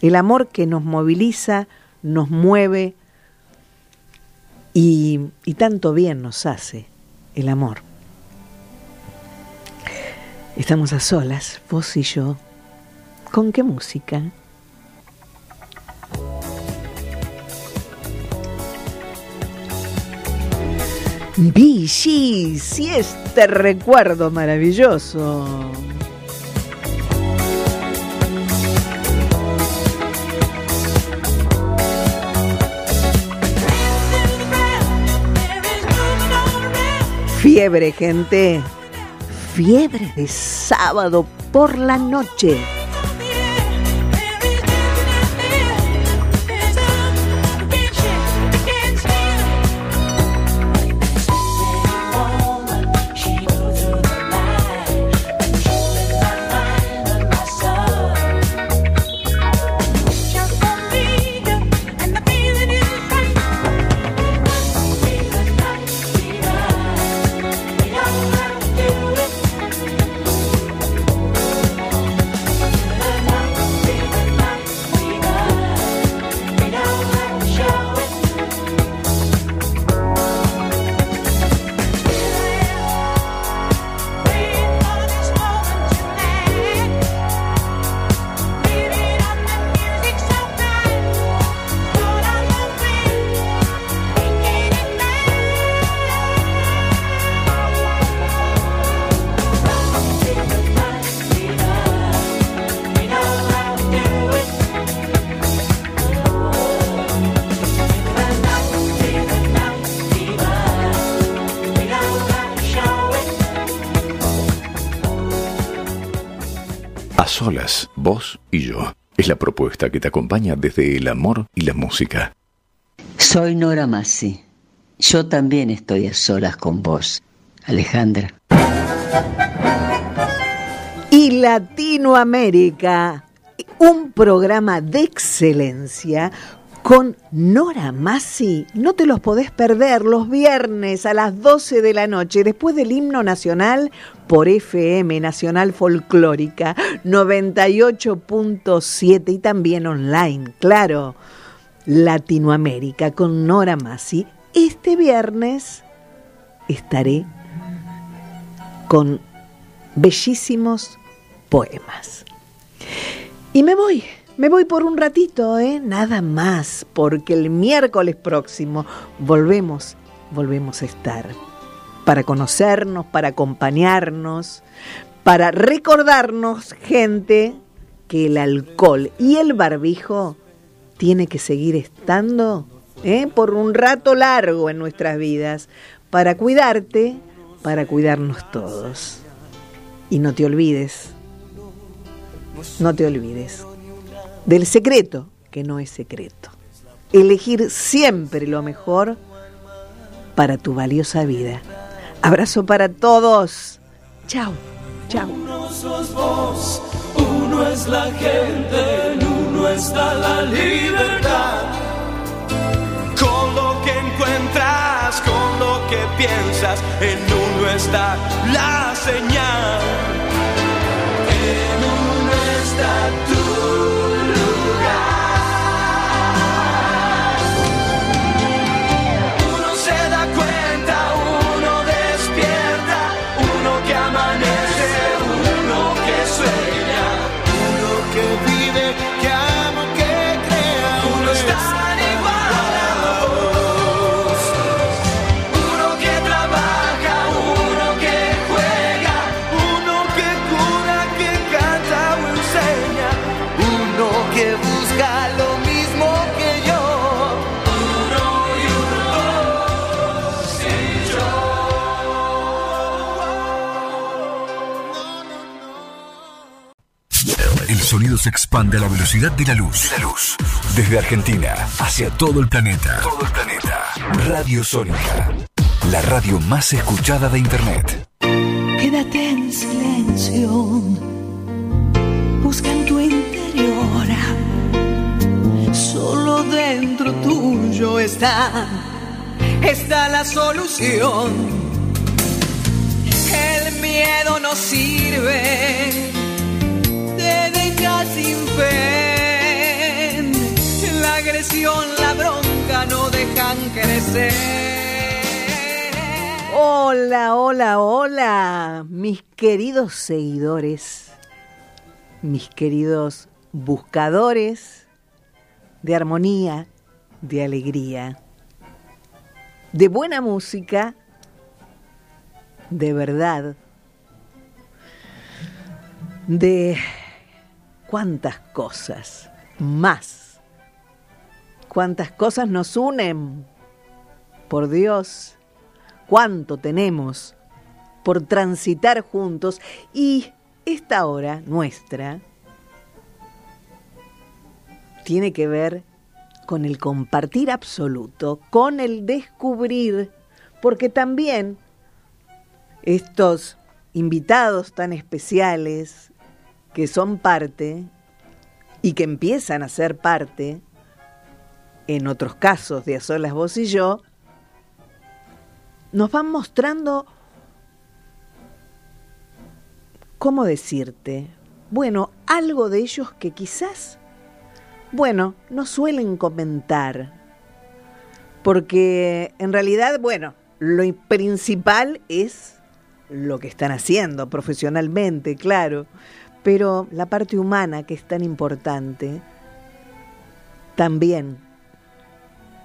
El amor que nos moviliza, nos mueve y tanto bien nos hace el amor. Estamos a solas, vos y yo. ¿Con qué música? Vichy, si este recuerdo maravilloso. Fiebre, gente. Fiebre de sábado por la noche. Solas, vos y yo. Es la propuesta que te acompaña desde el amor y la música. Soy Nora Massi. Yo también estoy a solas con vos, Alejandra. y Latinoamérica, un programa de excelencia con Nora Massi. No te los podés perder los viernes a las 12 de la noche, después del himno nacional por FM Nacional Folclórica 98.7 y también online, claro. Latinoamérica con Nora Massi. Este viernes estaré con bellísimos poemas. Y me voy, me voy por un ratito, ¿eh? Nada más, porque el miércoles próximo volvemos, volvemos a estar para conocernos, para acompañarnos, para recordarnos, gente, que el alcohol y el barbijo tiene que seguir estando ¿eh? por un rato largo en nuestras vidas, para cuidarte, para cuidarnos todos. Y no te olvides, no te olvides del secreto, que no es secreto. Elegir siempre lo mejor para tu valiosa vida. Abrazo para todos. Chao, chao. Uno sos vos, uno es la gente, en uno está la libertad. Con lo que encuentras, con lo que piensas, en uno está la señal. En uno está tu sonido se expande a la velocidad de la luz. La luz. Desde Argentina hacia todo el planeta. Todo el planeta. Radio Sónica. La radio más escuchada de Internet. Quédate en silencio. Busca en tu interior. Solo dentro tuyo está. Está la solución. El miedo no sirve. Te deja sin fe. La agresión, la bronca no dejan crecer. Hola, hola, hola, mis queridos seguidores, mis queridos buscadores de armonía, de alegría, de buena música, de verdad, de cuántas cosas más, cuántas cosas nos unen, por Dios cuánto tenemos por transitar juntos y esta hora nuestra tiene que ver con el compartir absoluto, con el descubrir, porque también estos invitados tan especiales que son parte y que empiezan a ser parte, en otros casos de A Solas Vos y Yo, nos van mostrando, ¿cómo decirte? Bueno, algo de ellos que quizás, bueno, no suelen comentar, porque en realidad, bueno, lo principal es lo que están haciendo profesionalmente, claro, pero la parte humana que es tan importante, también,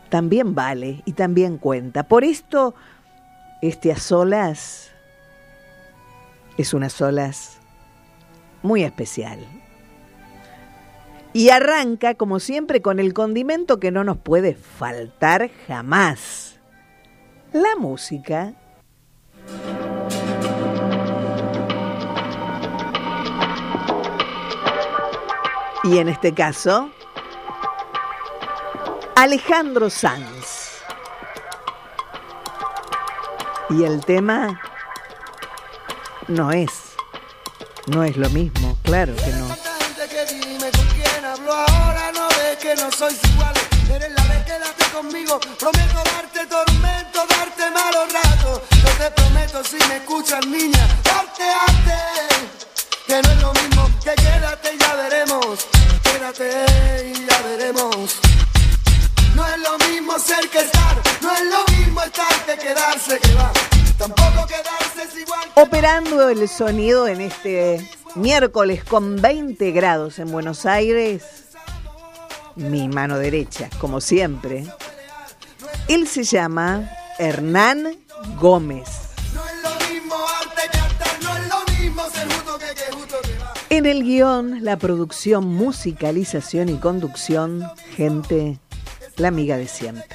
también vale y también cuenta. Por esto, este a solas es una solas muy especial. Y arranca, como siempre, con el condimento que no nos puede faltar jamás. La música. Y en este caso, Alejandro Sanz. Y el tema no es, no es lo mismo, claro que no. Eres la vez quédate conmigo, prometo darte tormento, darte malos ratos. Yo te prometo si me escuchas niña, darte arte. Que no es lo mismo, que quédate y ya veremos. Quédate y ya veremos. No es lo mismo ser que estar, no es lo mismo estar que quedarse que va. Tampoco quedarse es igual. Operando el sonido en este miércoles con 20 grados en Buenos Aires, mi mano derecha, como siempre. Él se llama Hernán Gómez. En el guion, la producción, musicalización y conducción, gente, la amiga de siempre.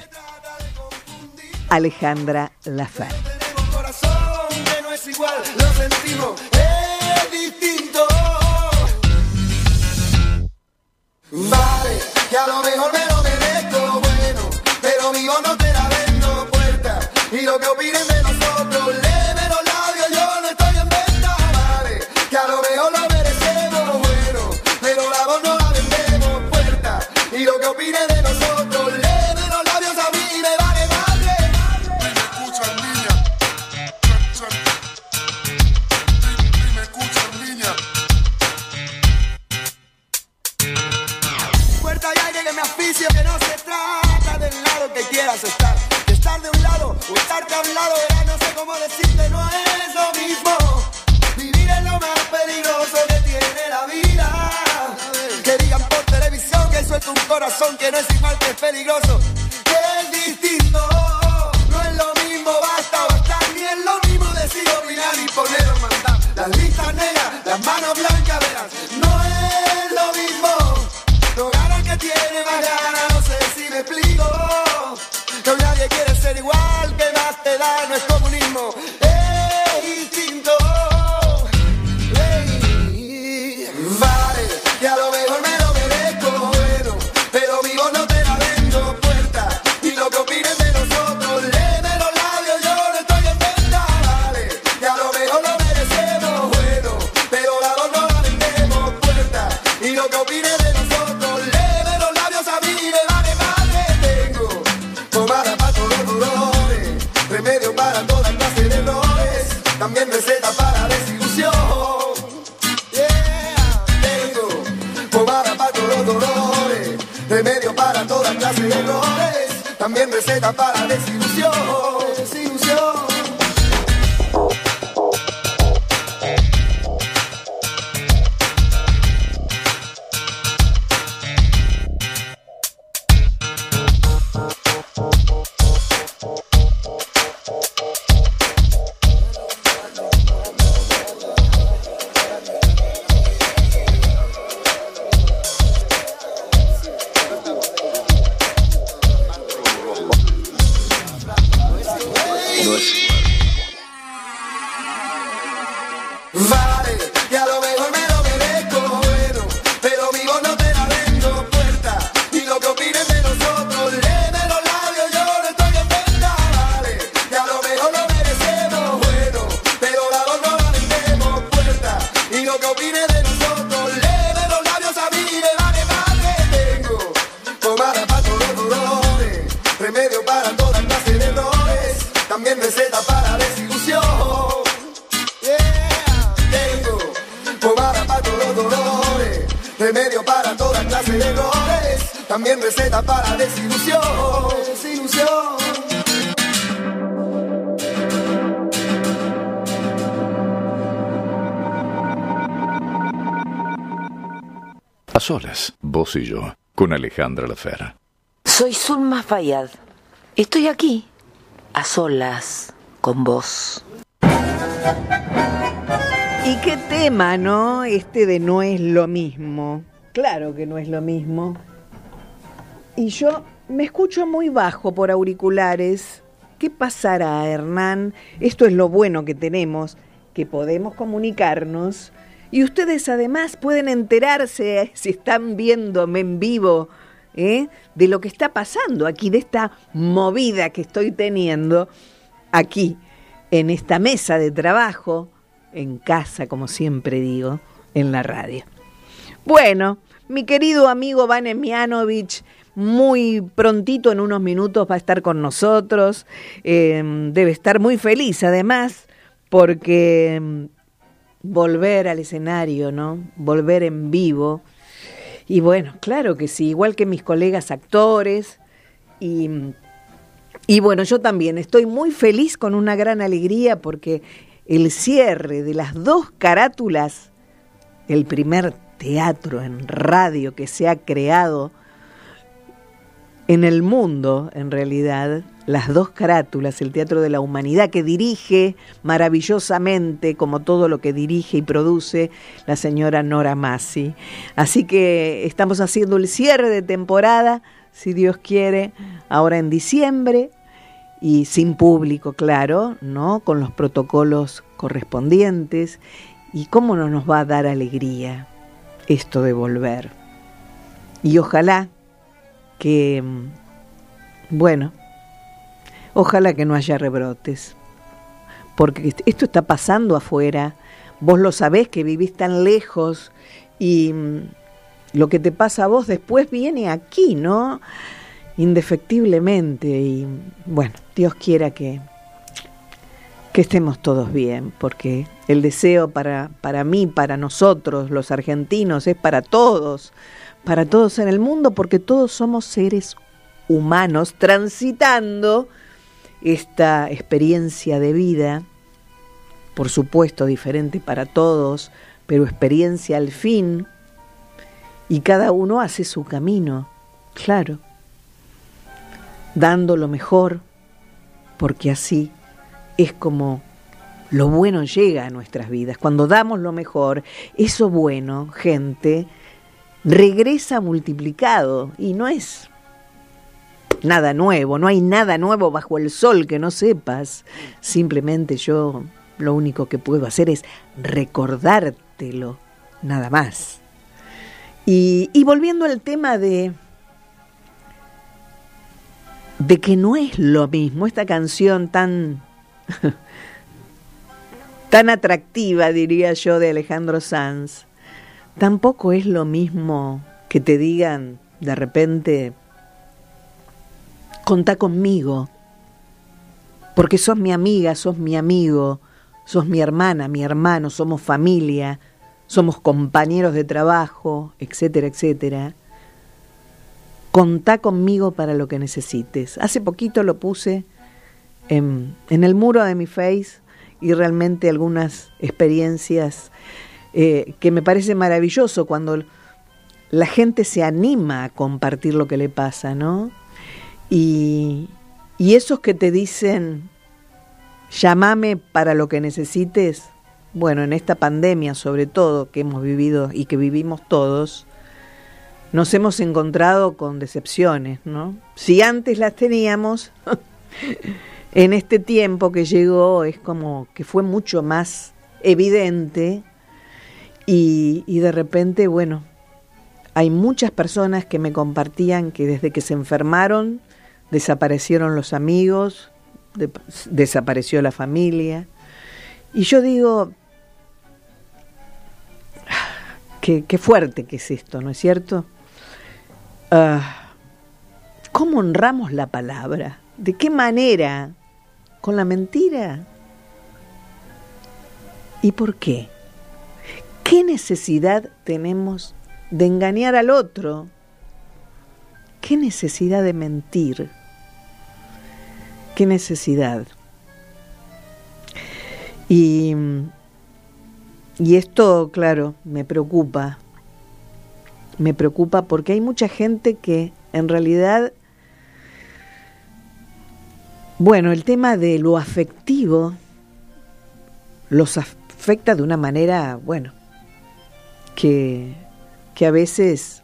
Alejandra Lafer. lo. Vale, que a lo mejor me lo merezco, bueno, pero vivo no te la vendo puerta. Y lo que opinen de nosotros, Y lo que opinen de nosotros, leve los labios, a mí me vale madre. Y me escuchan, niña. Y me escuchan, niña. Puerta y aire que me asfixio, que no se trata del lado que quieras estar. De estar de un lado o estarte a un lado, ya no sé cómo decirte, un corazón que no es igual que es peligroso. Es distinto, no es lo mismo, basta bastar, ni es lo mismo decir opinar y poner o mandar. Las listas negras, las manos blancas, verás, no es lo mismo. No gana el que tiene más ganas, no sé si me explico. Que nadie quiere ser igual, que más te da, no para solas, vos y yo, con Alejandra Lafera. Soy Zulma Fayad. Estoy aquí, a solas, con vos. Y qué tema, ¿no? Este de no es lo mismo. Claro que no es lo mismo. Y yo me escucho muy bajo por auriculares. ¿Qué pasará, Hernán? Esto es lo bueno que tenemos, que podemos comunicarnos. Y ustedes además pueden enterarse, si están viéndome en vivo, ¿eh? de lo que está pasando aquí, de esta movida que estoy teniendo aquí, en esta mesa de trabajo, en casa, como siempre digo, en la radio. Bueno, mi querido amigo Van Emianovich, muy prontito, en unos minutos, va a estar con nosotros. Eh, debe estar muy feliz, además, porque mm, volver al escenario, ¿no? Volver en vivo. Y bueno, claro que sí, igual que mis colegas actores. Y, y bueno, yo también estoy muy feliz con una gran alegría porque el cierre de las dos carátulas, el primer teatro en radio que se ha creado en el mundo, en realidad, las dos carátulas, el Teatro de la Humanidad, que dirige maravillosamente, como todo lo que dirige y produce la señora Nora Massi. Así que estamos haciendo el cierre de temporada, si Dios quiere, ahora en diciembre, y sin público, claro, ¿no? Con los protocolos correspondientes. ¿Y cómo no nos va a dar alegría esto de volver? Y ojalá que, bueno, ojalá que no haya rebrotes, porque esto está pasando afuera, vos lo sabés que vivís tan lejos y mm, lo que te pasa a vos después viene aquí, ¿no? Indefectiblemente y bueno, Dios quiera que, que estemos todos bien, porque el deseo para, para mí, para nosotros, los argentinos, es para todos, para todos en el mundo, porque todos somos seres humanos transitando esta experiencia de vida, por supuesto diferente para todos, pero experiencia al fin, y cada uno hace su camino, claro, dando lo mejor, porque así es como lo bueno llega a nuestras vidas. Cuando damos lo mejor, eso bueno, gente, regresa multiplicado y no es nada nuevo, no hay nada nuevo bajo el sol que no sepas. Simplemente yo lo único que puedo hacer es recordártelo, nada más. Y, volviendo al tema de de que no es lo mismo esta canción tan tan atractiva, diría yo, de Alejandro Sanz, tampoco es lo mismo que te digan de repente, contá conmigo, porque sos mi amiga, sos mi amigo, sos mi hermana, mi hermano, somos familia, somos compañeros de trabajo, etcétera, etcétera. Contá conmigo para lo que necesites. Hace poquito lo puse en, el muro de mi face y realmente algunas experiencias eh, que me parece maravilloso cuando la gente se anima a compartir lo que le pasa, ¿no? Y, y esos que te dicen, llámame para lo que necesites, bueno, en esta pandemia sobre todo que hemos vivido y que vivimos todos, nos hemos encontrado con decepciones, ¿no? Si antes las teníamos, en este tiempo que llegó es como que fue mucho más evidente y, y de repente, bueno, hay muchas personas que me compartían que desde que se enfermaron desaparecieron los amigos, de, desapareció la familia. Y yo digo, qué, qué fuerte que es esto, ¿no es cierto? Uh, ¿Cómo honramos la palabra? ¿De qué manera? ¿Con la mentira? ¿Y por qué? ¿Qué necesidad tenemos de engañar al otro? ¿Qué necesidad de mentir? ¿Qué necesidad? Y, y esto, claro, me preocupa. Me preocupa porque hay mucha gente que en realidad, bueno, el tema de lo afectivo los afecta de una manera, bueno, que, que a veces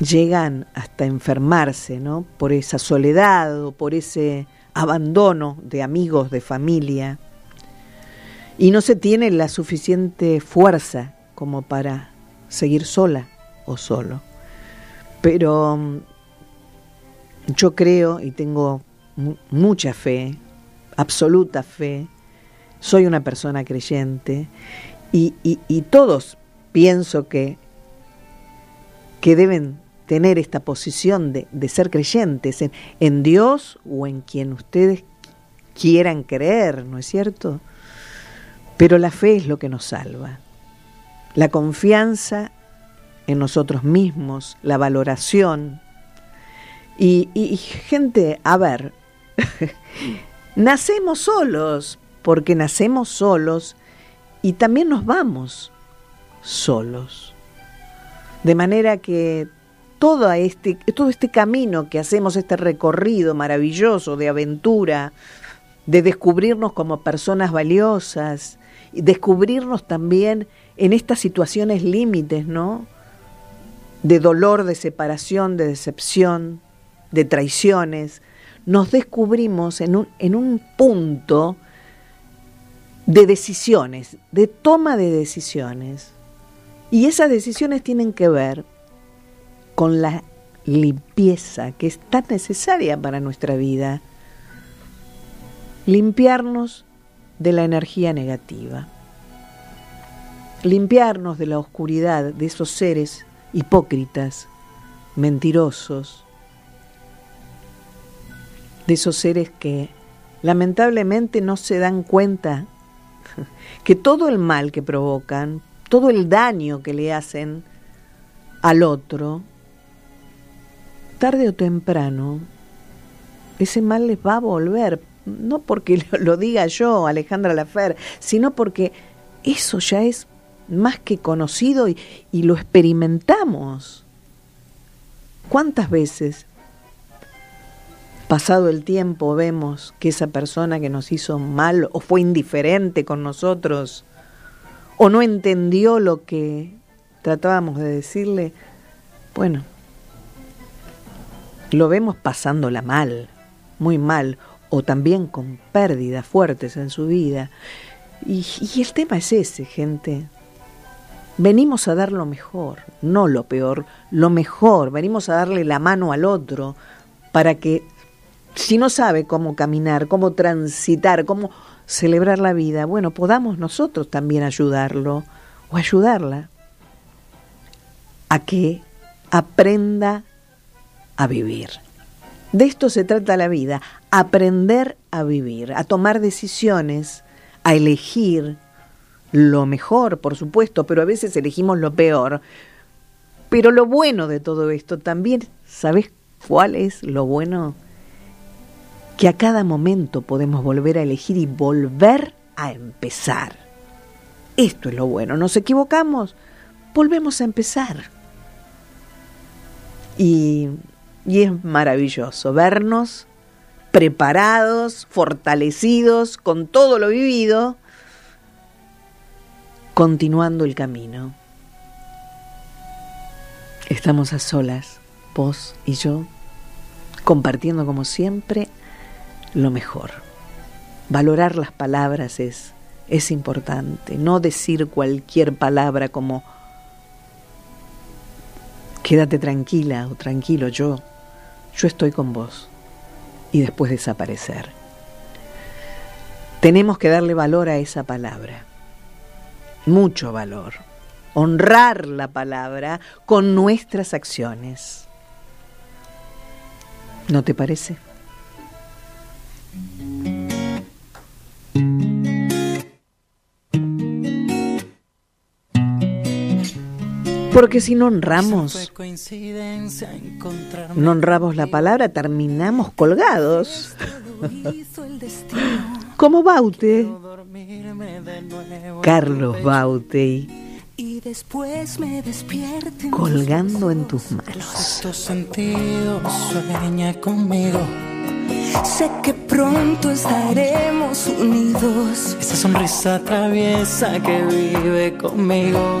llegan hasta enfermarse, ¿no? Por esa soledad o por ese abandono de amigos, de familia. Y no se tiene la suficiente fuerza como para seguir sola o solo. Pero mm, yo creo y tengo mucha fe, absoluta fe, soy una persona creyente y, y, y todos pienso que, que deben tener esta posición de, de ser creyentes en, en, Dios o en quien ustedes quieran creer, ¿no es cierto? Pero la fe es lo que nos salva. La confianza en nosotros mismos, la valoración. Y, y gente, a ver, nacemos solos, porque nacemos solos y también nos vamos solos. De manera que todo este, todo este camino que hacemos, este recorrido maravilloso de aventura, de descubrirnos como personas valiosas, y descubrirnos también en estas situaciones límites, ¿no? De dolor, de separación, de decepción, de traiciones, nos descubrimos en un, en un punto de decisiones, de toma de decisiones. Y esas decisiones tienen que ver con la limpieza que es tan necesaria para nuestra vida. Limpiarnos de la energía negativa. Limpiarnos de la oscuridad de esos seres hipócritas, mentirosos, de esos seres que lamentablemente no se dan cuenta que todo el mal que provocan, todo el daño que le hacen al otro, tarde o temprano, ese mal les va a volver, no porque lo diga yo, Alejandra Lafer, sino porque eso ya es más que conocido y, y lo experimentamos. ¿Cuántas veces, pasado el tiempo, vemos que esa persona que nos hizo mal o fue indiferente con nosotros o no entendió lo que tratábamos de decirle? Bueno, lo vemos pasándola mal, muy mal, o también con pérdidas fuertes en su vida. Y, el tema es ese, gente. Venimos a dar lo mejor, no lo peor, lo mejor. Venimos a darle la mano al otro para que, si no sabe cómo caminar, cómo transitar, cómo celebrar la vida, bueno, podamos nosotros también ayudarlo o ayudarla a que aprenda a vivir. De esto se trata la vida, aprender a vivir, a tomar decisiones, a elegir lo mejor, por supuesto, pero a veces elegimos lo peor, Pero lo bueno de todo esto también, ¿sabes cuál es lo bueno? Que a cada momento podemos volver a elegir y volver a empezar. Esto es lo bueno. Nos equivocamos, volvemos a empezar. Y, y es maravilloso vernos preparados, fortalecidos con todo lo vivido, continuando el camino. Estamos a solas, vos y yo, compartiendo como siempre lo mejor. Valorar las palabras es, es importante, no decir cualquier palabra como quédate tranquila o tranquilo, yo, yo estoy con vos y después desaparecer. Tenemos que darle valor a esa palabra, mucho valor, honrar la palabra con nuestras acciones. ¿No te parece? Porque si no honramos, no honramos la palabra, terminamos colgados. Como Baute, Carlos Baute, Y después me despierto colgando en tus manos. Sueña conmigo. Sé que pronto estaremos unidos. Esa sonrisa traviesa que vive conmigo.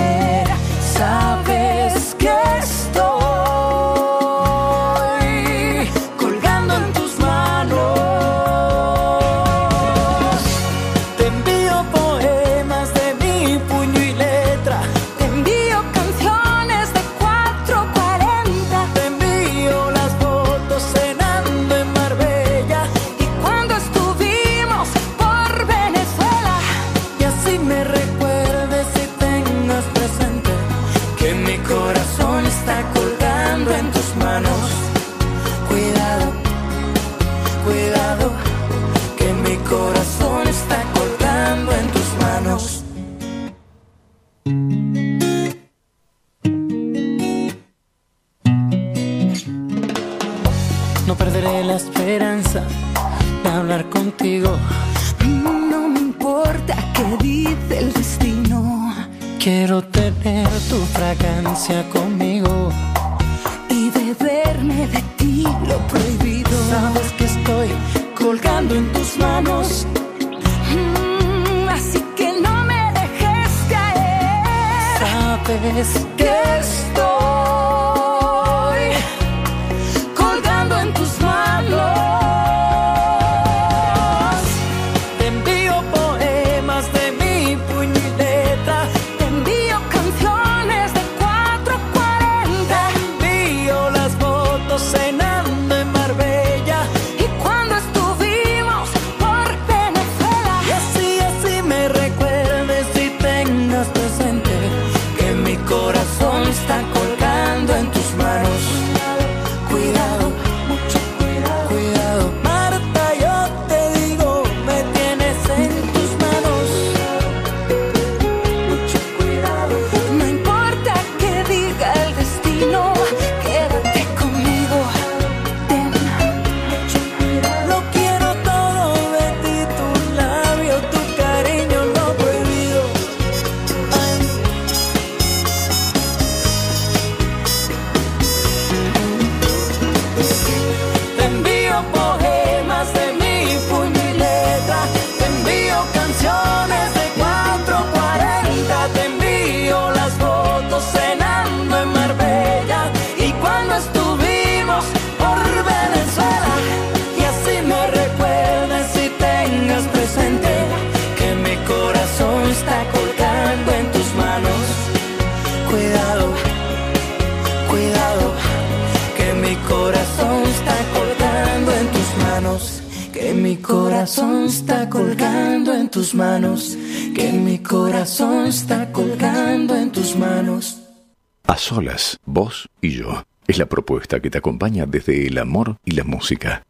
Propuesta que te acompaña desde el amor y la música.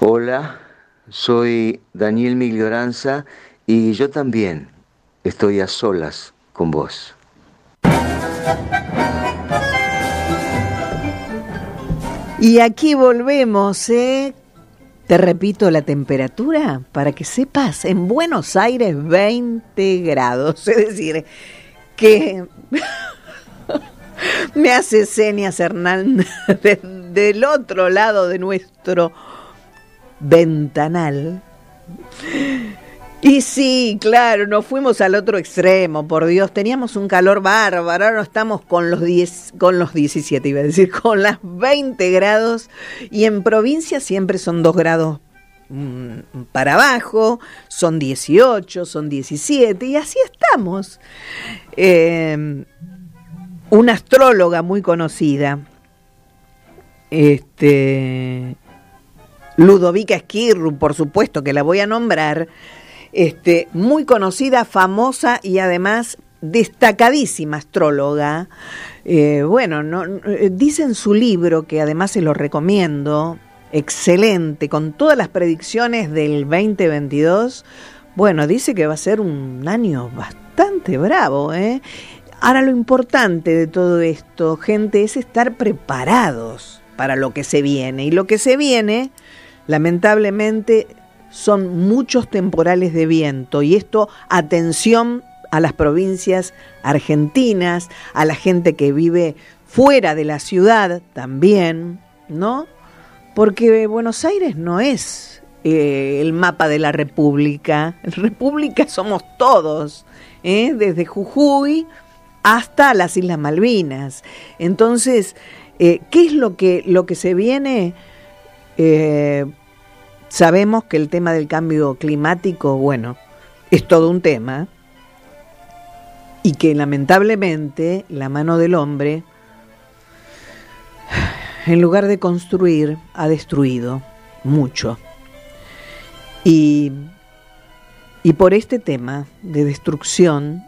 Hola, soy Daniel Miglioranza y yo también estoy a solas con vos. Y aquí volvemos, ¿eh? Te repito la temperatura para que sepas, en Buenos Aires 20 grados, es decir, que me hace señas Hernán del otro lado de nuestro ventanal. Y sí, claro, nos fuimos al otro extremo, por Dios, teníamos un calor bárbaro, ahora estamos con los 10, con los 17, iba a decir, con las 20 grados, y en provincia siempre son 2 grados mm, para abajo, son 18, son 17, y así estamos. Eh, una astróloga muy conocida, este, Ludovica Esquirru, por supuesto que la voy a nombrar, este, muy conocida, famosa y además destacadísima astróloga. Eh, bueno, no, eh, dice en su libro, que además se lo recomiendo, excelente, con todas las predicciones del 2022, bueno, dice que va a ser un año bastante bravo, ¿eh? Ahora lo importante de todo esto, gente, es estar preparados para lo que se viene. Y lo que se viene, lamentablemente, son muchos temporales de viento y esto, atención a las provincias argentinas, a la gente que vive fuera de la ciudad también, ¿no? Porque Buenos Aires no es eh, el mapa de la República. República somos todos, ¿eh? desde Jujuy hasta las Islas Malvinas. Entonces, eh, ¿qué es lo que, lo que se viene? Sabemos que el tema del cambio climático, bueno, es todo un tema y que lamentablemente la mano del hombre, en lugar de construir, ha destruido mucho. Y, y por este tema de destrucción,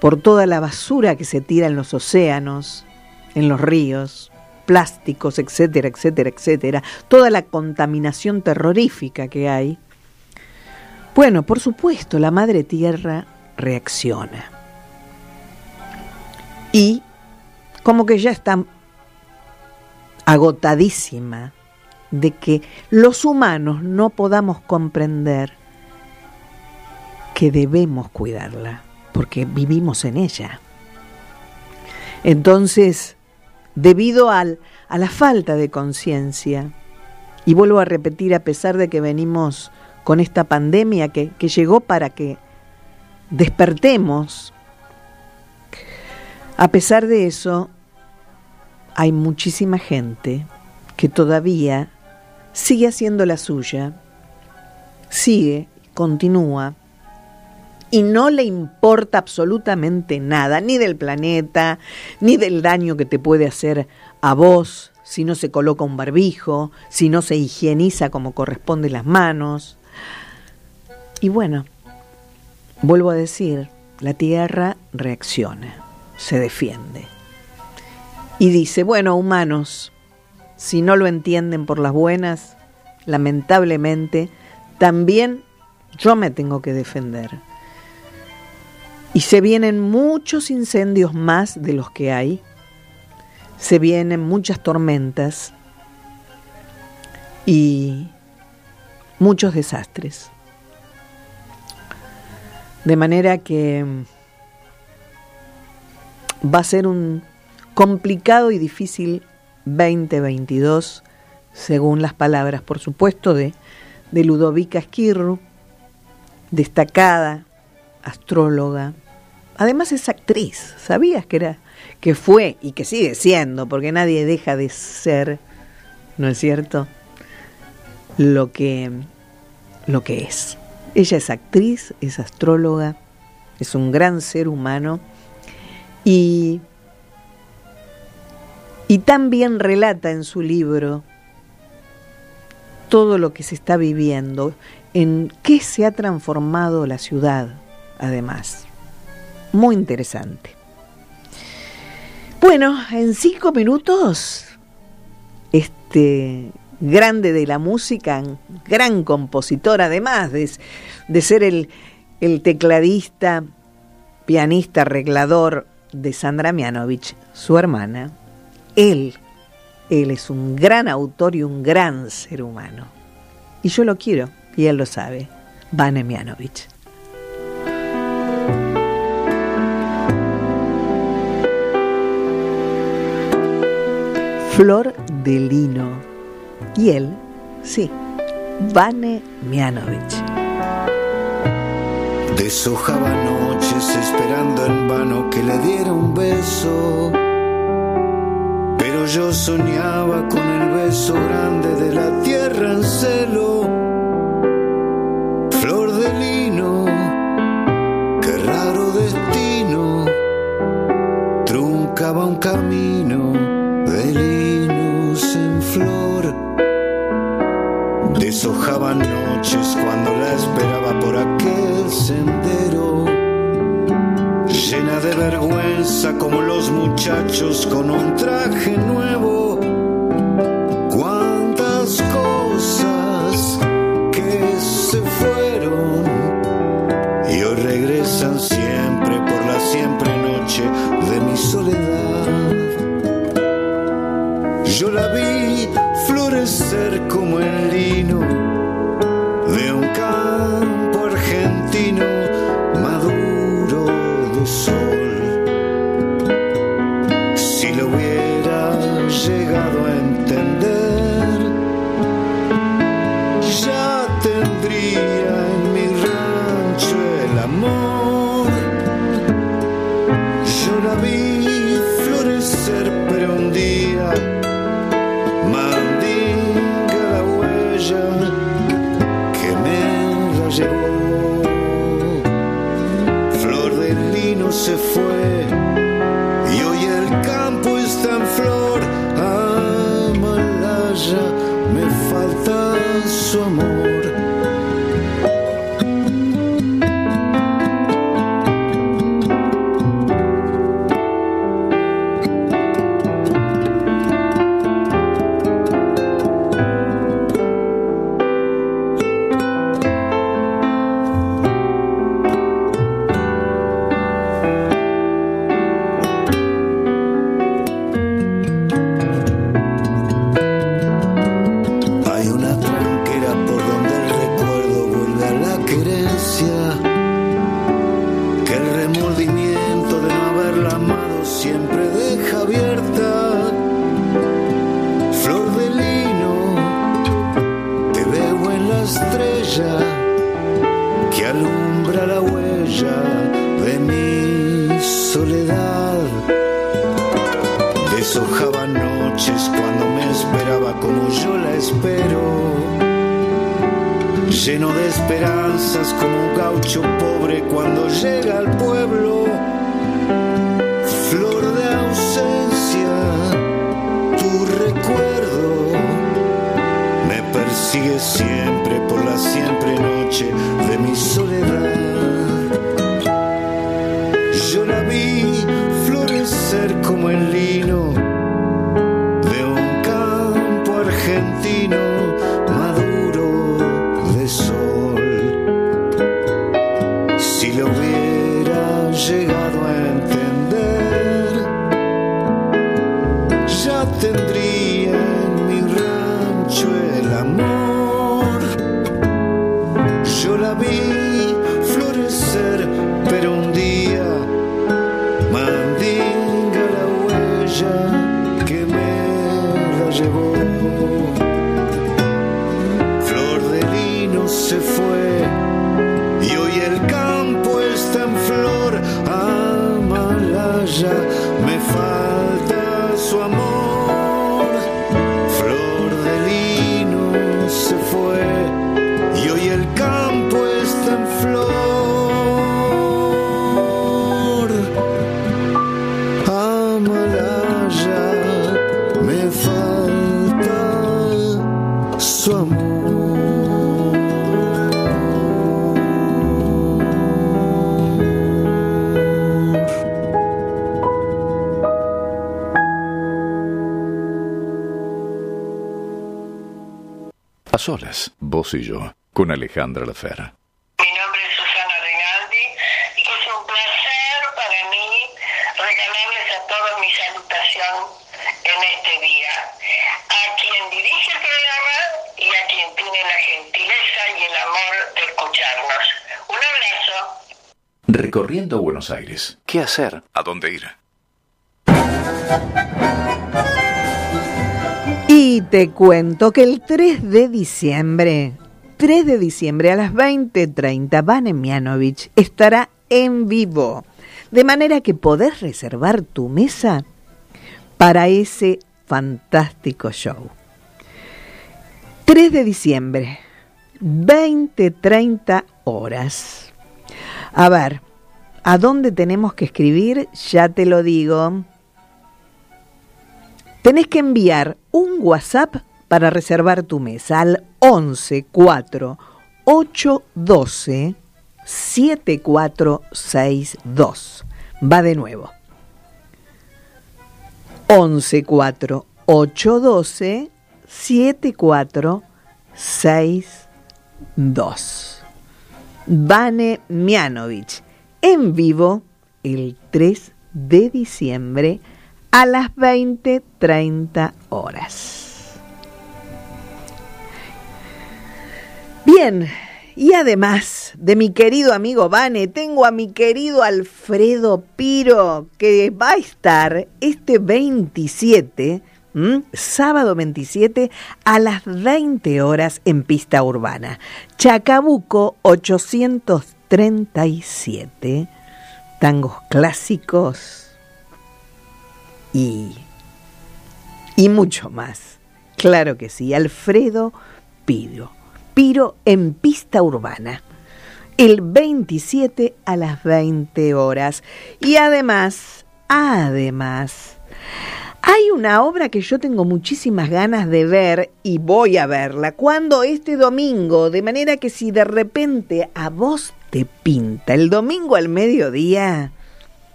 por toda la basura que se tira en los océanos, en los ríos, plásticos, etcétera, etcétera, etcétera, toda la contaminación terrorífica que hay, bueno, por supuesto, la madre tierra reacciona. Y como que ya está agotadísima de que los humanos no podamos comprender que debemos cuidarla, porque vivimos en ella. Entonces, debido al, a la falta de conciencia. Y vuelvo a repetir, a pesar de que venimos con esta pandemia que, que llegó para que despertemos, a pesar de eso, hay muchísima gente que todavía sigue haciendo la suya, sigue, continúa, y no le importa absolutamente nada, ni del planeta, ni del daño que te puede hacer a vos si no se coloca un barbijo, si no se higieniza como corresponde las manos. Y bueno, vuelvo a decir, la Tierra reacciona, se defiende. Y dice, bueno, humanos, si no lo entienden por las buenas, lamentablemente, también yo me tengo que defender. Y se vienen muchos incendios más de los que hay. Se vienen muchas tormentas y muchos desastres. De manera que va a ser un complicado y difícil 2022, según las palabras, por supuesto, de, de Ludovica Esquirru, destacada astróloga. Además es actriz. ¿Sabías que era que fue y que sigue siendo, porque nadie deja de ser, ¿no es cierto? Lo que lo que es. Ella es actriz, es astróloga, es un gran ser humano y y también relata en su libro todo lo que se está viviendo, en qué se ha transformado la ciudad, además. Muy interesante. Bueno, en cinco minutos, este grande de la música, gran compositor, además de, de ser el, el tecladista, pianista, arreglador de Sandra Mianovich, su hermana, él, él es un gran autor y un gran ser humano. Y yo lo quiero, y él lo sabe, Vane Mianovich. Flor de Lino. Y él, sí, Vane Mianovich. Deshojaba noches esperando en vano que le diera un beso. Pero yo soñaba con el beso grande de la tierra en celo. Flor de lino, qué raro destino. Truncaba un camino flor. Deshojaba noches cuando la esperaba por aquel sendero. Llena de vergüenza como los muchachos con un traje nuevo. Florecer como el vos y yo, con Alejandra Lafera. Mi nombre es Susana Rinaldi y es un placer para mí regalarles a todos mi salutación en este día. A quien dirige el programa y a quien tiene la gentileza y el amor de escucharnos. Un abrazo. Recorriendo Buenos Aires. ¿Qué hacer? ¿A dónde ir? Y te cuento que el 3 de diciembre, 3 de diciembre a las 20.30, Vane Mianovich estará en vivo. De manera que podés reservar tu mesa para ese fantástico show. 3 de diciembre, 20.30 horas. A ver, ¿a dónde tenemos que escribir? Ya te lo digo. Tenés que enviar un WhatsApp para reservar tu mesa al 11 4 812 7462. Va de nuevo. 11 4 812 7462. Vane Mianovich en vivo el 3 de diciembre a las 20.30 horas. Bien, y además de mi querido amigo Vane, tengo a mi querido Alfredo Piro, que va a estar este 27, ¿m? sábado 27, a las 20 horas en pista urbana. Chacabuco 837, tangos clásicos y, mucho más. Claro que sí, Alfredo Piro. Piro en pista urbana. El 27 a las 20 horas. Y además, además, hay una obra que yo tengo muchísimas ganas de ver y voy a verla. cuando Este domingo. De manera que si de repente a vos te pinta el domingo al mediodía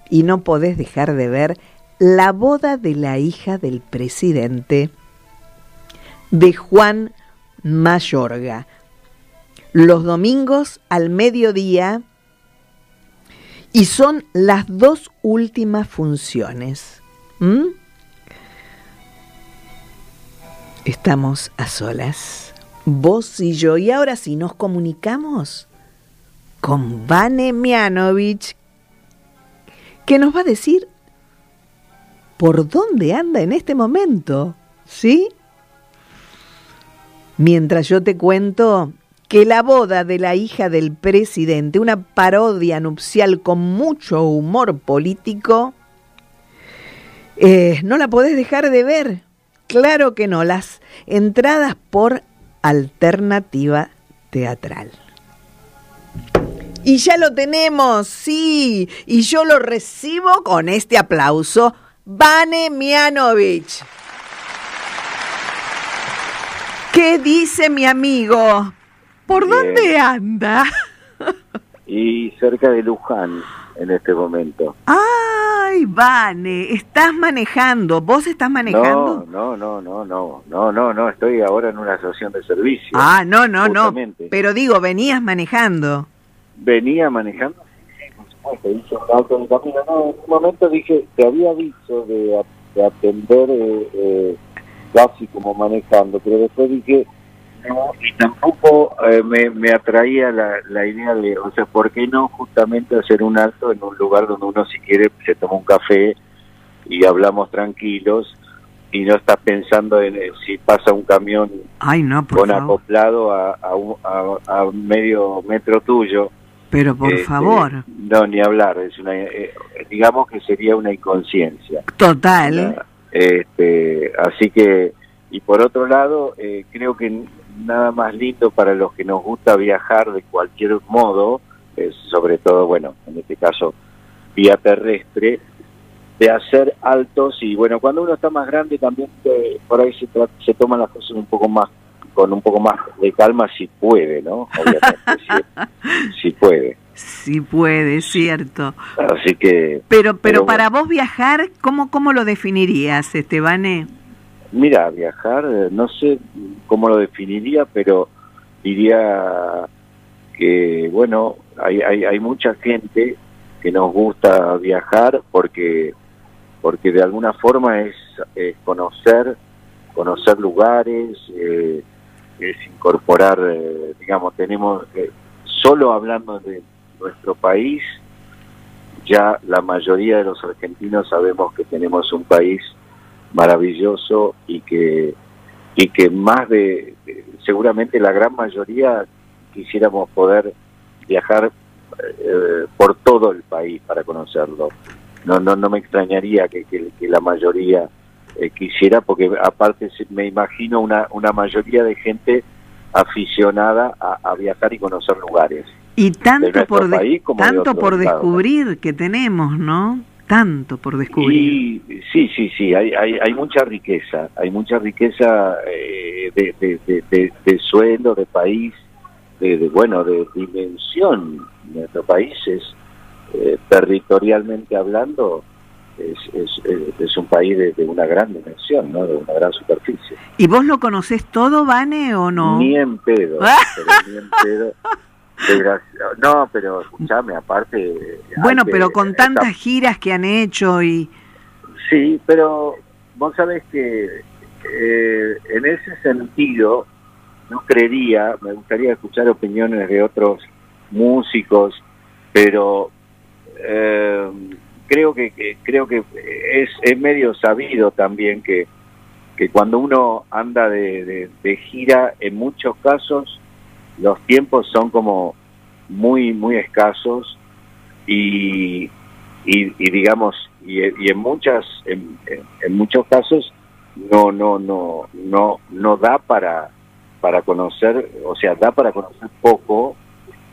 y no podés dejar de ver la boda de la hija del presidente de Juan Mayorga. Los domingos al mediodía y son las dos últimas funciones. ¿Mm? Estamos a solas, vos y yo, y ahora sí nos comunicamos con Vane Mianovich, que nos va a decir por dónde anda en este momento, ¿sí? Mientras yo te cuento que la boda de la hija del presidente, una parodia nupcial con mucho humor político, eh, no la podés dejar de ver. Claro que no, las entradas por alternativa teatral. Y ya lo tenemos, sí, y yo lo recibo con este aplauso. Vane Mianovich. ¿Qué dice mi amigo? ¿Por Bien. dónde anda? Y cerca de Luján en este momento. Ay, Vane, estás manejando. ¿Vos estás manejando? No, no, no, no, no, no, no, no, estoy ahora en una estación de servicio. ah, no, no, no. Pero digo, venías manejando. Venía manejando, por supuesto, hice un auto de camino. No, en un momento dije, te había dicho de, atender eh, eh, casi como manejando, pero después dije, no, y tampoco eh, me, me atraía la, la idea de, o sea, ¿por qué no justamente hacer un alto en un lugar donde uno si quiere se toma un café y hablamos tranquilos y no estás pensando en eh, si pasa un camión Ay, no, por con favor. acoplado a, a- a medio metro tuyo. Pero por Este, favor. No, ni hablar, es una, eh, digamos que sería una inconsciencia. Total. Este, así que, y por otro lado, eh, creo que nada más lindo para los que nos gusta viajar de cualquier modo, eh, sobre todo, bueno, en este caso, vía terrestre, de hacer altos y bueno, cuando uno está más grande también eh, por ahí se, tra- se toman las cosas un poco más, con un poco más de calma si puede, ¿no? Obviamente, si, si puede. Sí puede, cierto. Así que... Pero, pero Pero para vos viajar, ¿cómo, cómo lo definirías, Estebane? Mira, viajar, eh, no sé cómo lo definiría, pero diría que, bueno, hay, hay, hay mucha gente que nos gusta viajar porque porque de alguna forma es, es conocer conocer lugares eh, es incorporar eh, digamos tenemos eh, solo hablando de nuestro país ya la mayoría de los argentinos sabemos que tenemos un país maravilloso y que y que más de seguramente la gran mayoría quisiéramos poder viajar eh, por todo el país para conocerlo. No no no me extrañaría que- que la mayoría eh, quisiera porque aparte me imagino una una mayoría de gente aficionada a, a viajar y conocer lugares Y tanto por de- país como tanto por descubrir que tenemos, ¿no? Tanto por descubrir. Y sí, sí, sí, hay, hay, hay mucha riqueza, hay mucha riqueza eh, de, de, de, de- suelo, de país, de, de, bueno, de dimensión. Nuestro país es, eh, territorialmente hablando, es, es, es- es un país de, de una gran dimensión, ¿no? de una gran superficie. ¿Y vos lo conocés todo, Vane, o no? Ni en pedo, pero ni en pedo. No, pero escúchame, aparte... Bueno, que- pero con tantas giras que han hecho y... Sí, pero vos sabés que eh, en ese sentido no creería, me gustaría escuchar opiniones de otros músicos, pero eh, creo que, que- creo que es, es medio sabido también que, que cuando uno anda de, de- de gira, en muchos casos los tiempos son como muy, muy escasos y, y, y digamos, y, y en muchas, en, en- en muchos casos no, no, no, no, no da para, para conocer, o sea, da para conocer poco,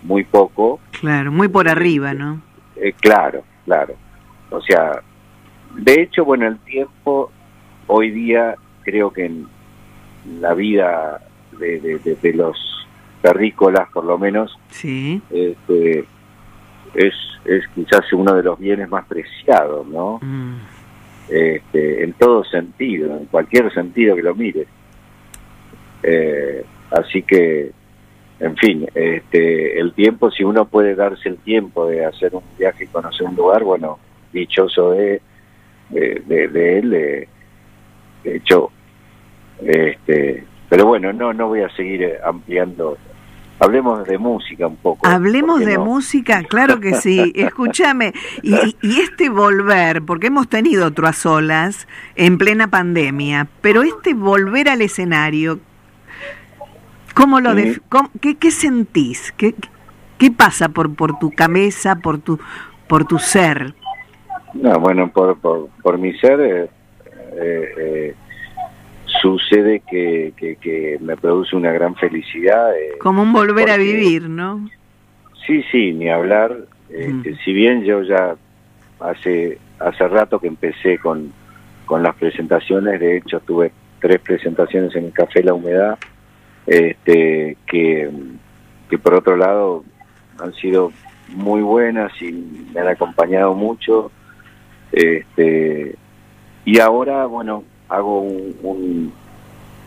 muy poco, Claro, muy por arriba, ¿no? eh, claro, claro. O sea, de hecho, bueno, el tiempo hoy día creo que en la vida de, de- de- de los terrícolas, por lo menos, Sí. este, es, es quizás uno de los bienes más preciados, ¿no? Mm. Este, en todo sentido, en cualquier sentido que lo mires. Eh, así que, en fin, este, el tiempo, si uno puede darse el tiempo de hacer un viaje y conocer un lugar, bueno, dichoso de, de, de- de él. de hecho, este, pero bueno, no, no voy a seguir eh, ampliando. Hablemos de música un poco. Hablemos ¿por qué de no? música, claro que sí. Escúchame, y, y este volver, porque hemos tenido otro a solas en plena pandemia, pero este volver al escenario, ¿cómo lo def- cómo- qué, qué sentís? ¿Qué, ¿Qué pasa por, por tu cabeza, por tu, por tu ser? No, bueno, por, por, por mi ser eh, eh, eh, sucede que, que, que me produce una gran felicidad. eh. Como un volver a vivir, ¿no? Sí, sí, ni hablar. eh, que si bien yo ya hace hace rato que empecé con, con las presentaciones, de hecho tuve tres presentaciones en el Café La Humedad, este, que, que por otro lado han sido muy buenas y me han acompañado mucho. Este, y ahora, bueno, hago un,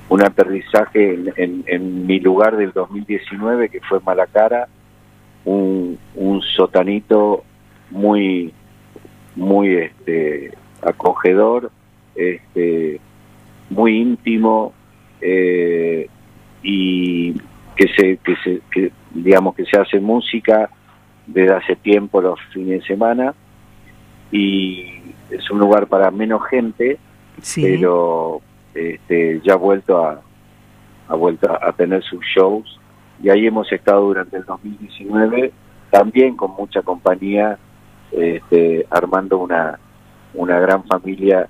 un, aterrizaje en, en, en mi lugar del 2019, que fue Malacara, un, un sotanito muy, muy este, acogedor, este, muy íntimo eh, y que se, que se, que, digamos que se hace música desde hace tiempo los fines de semana y es un lugar para menos gente, Sí. pero este, ya ha vuelto a, ha vuelto a tener sus shows y ahí hemos estado durante el 2019 también con mucha compañía este, armando una una gran familia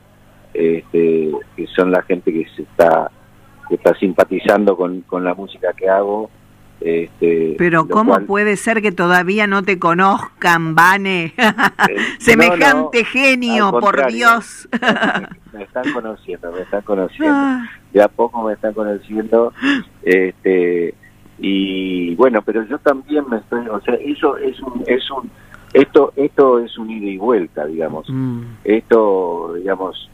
este, que son la gente que se está que está simpatizando con, con la música que hago este, Pero ¿cómo cual- puede ser que todavía no te conozcan, Vane? Semejante no, genio, por. Dios. me están conociendo, me están conociendo. Ah. De a poco me están conociendo. Este, y bueno, pero yo también me estoy, o sea, eso es un, es un, esto, esto es un ida y vuelta, digamos. Mm. Esto, digamos,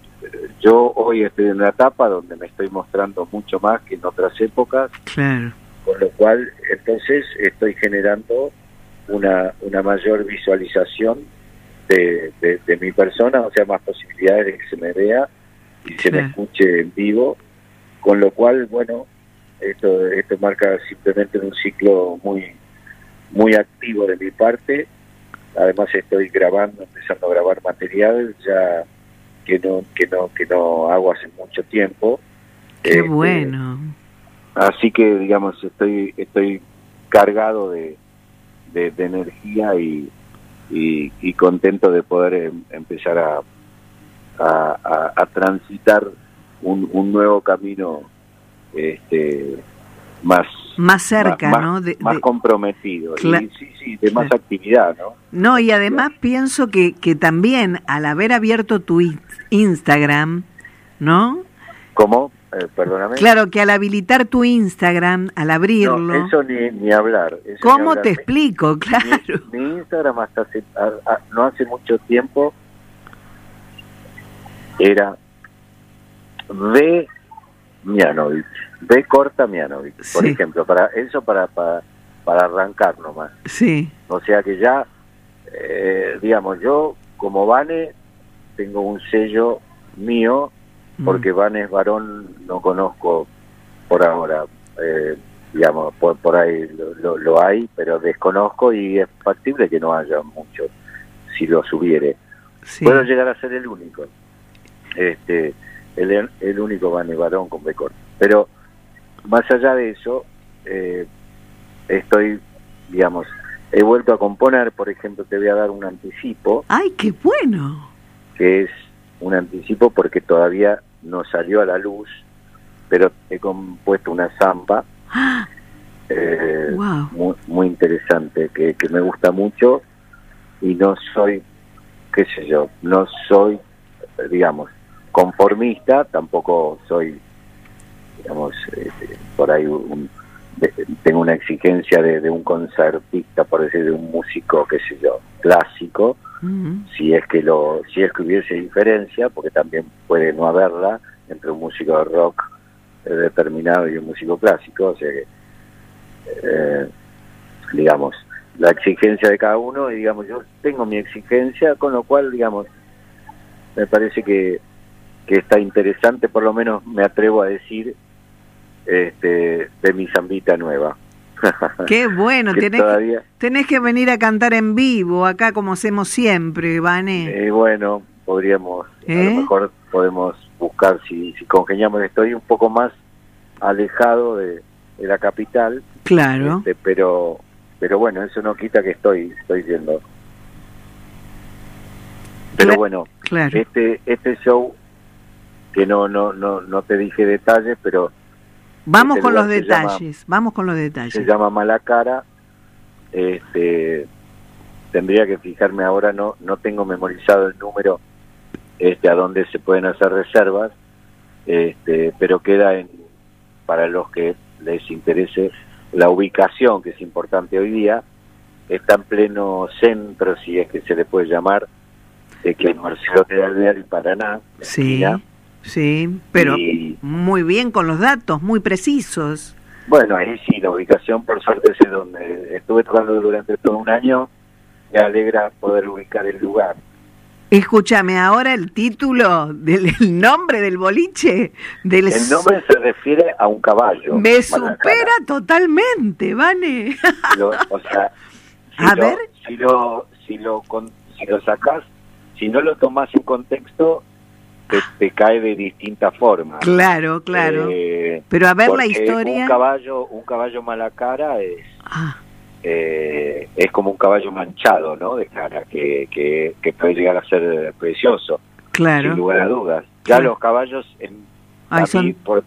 yo hoy estoy en una etapa donde me estoy mostrando mucho más que en otras épocas, Claro. Con lo cual entonces estoy generando una, una mayor visualización de, de- de mi persona, o sea, más posibilidades de que se me vea y se me escuche en vivo, con lo cual, bueno, esto, esto marca simplemente un ciclo muy, muy activo de mi parte. Además estoy grabando, empezando a grabar material ya que no, que no, que no hago hace mucho tiempo. Qué Este, bueno. Así que, digamos, estoy estoy cargado de, de, de energía y, y, y contento de poder em- empezar a, a, a- a transitar un, un nuevo camino este más Más cerca, más, ¿no? De- más de- comprometido y sí sí de más actividad no No, y además pienso que, que también al haber abierto tu in- Instagram, ¿no? ¿Cómo? Eh, perdóname. Claro, que al habilitar tu Instagram, al abrirlo... No, eso ni, ni hablar. eso ni ¿Cómo hablar. te explico? Claro. Mi, mi Instagram hasta hace, a- a- no hace mucho tiempo era B Mianovic, B corta Mianovic, por ejemplo, para eso para, para para arrancar nomás. Sí, O sea que ya, eh, digamos, yo como Vane tengo un sello mío. Porque Vane es varón, no conozco por ahora. Eh, digamos, por, por ahí lo, lo- lo hay, pero desconozco y es factible que no haya mucho si lo subiere. sí. Puedo llegar a ser el único. Este, el, el único Vane varón con B corta. Pero más allá de eso, eh, estoy, digamos, he vuelto a componer, por ejemplo, te voy a dar un anticipo, ¡Ay, qué bueno! que es un anticipo porque todavía no salió a la luz, pero he compuesto una zamba ¡Ah! eh, Wow. muy, muy interesante, que, que me gusta mucho y no soy, qué sé yo, no soy, digamos, conformista, tampoco soy, digamos, eh, por ahí un- de- tengo una exigencia de, de un concertista, por decir, de un músico, qué sé yo, clásico, Si es que lo si es que hubiese diferencia porque también puede no haberla entre un músico de rock eh, determinado y un músico clásico o sea que eh, digamos la exigencia de cada uno y digamos yo tengo mi exigencia con lo cual digamos me parece que que está interesante por lo menos me atrevo a decir este de mi zambita nueva ¡Qué bueno! Que Tenés, todavía- tenés que venir a cantar en vivo, acá como hacemos siempre, Vane. Eh, bueno, podríamos, a ¿Eh? lo mejor podemos buscar si, si congeniamos. Estoy un poco más alejado de, de la capital, Claro. este, pero pero bueno, eso no quita que estoy estoy yendo. Pero bueno, Claro. este este show que no no no no te dije detalles, pero Vamos este con los se llama- detalles, vamos con los se detalles. llama Mala Cara. Este, tendría que fijarme ahora, no no tengo memorizado el número este a dónde se pueden hacer reservas, este, pero queda en para los que les interese la ubicación, que es importante hoy día, está en pleno centro, si es que se le puede llamar, de que Marcelo de Alvear y Paraná, Sí. Sí, pero Y- muy bien con los datos, muy precisos. Bueno, ahí sí, la ubicación por suerte es donde estuve tocando durante todo un año. Me alegra poder ubicar el lugar. Escúchame, ahora el título del el nombre del boliche del El nombre se refiere a un caballo. me supera totalmente, Vane. Lo- o sea, si A lo, ver. si lo, si lo, si lo sacás, si no lo tomás en contexto, te, te cae de distinta forma. Claro, claro. Eh, Pero a ver la historia. Un caballo, un caballo mala cara es Ah, eh, es como un caballo manchado, ¿no? De cara, que, que, que puede llegar a ser precioso, claro. sin lugar a dudas. Ya Claro. los caballos, en, Ay, a son- por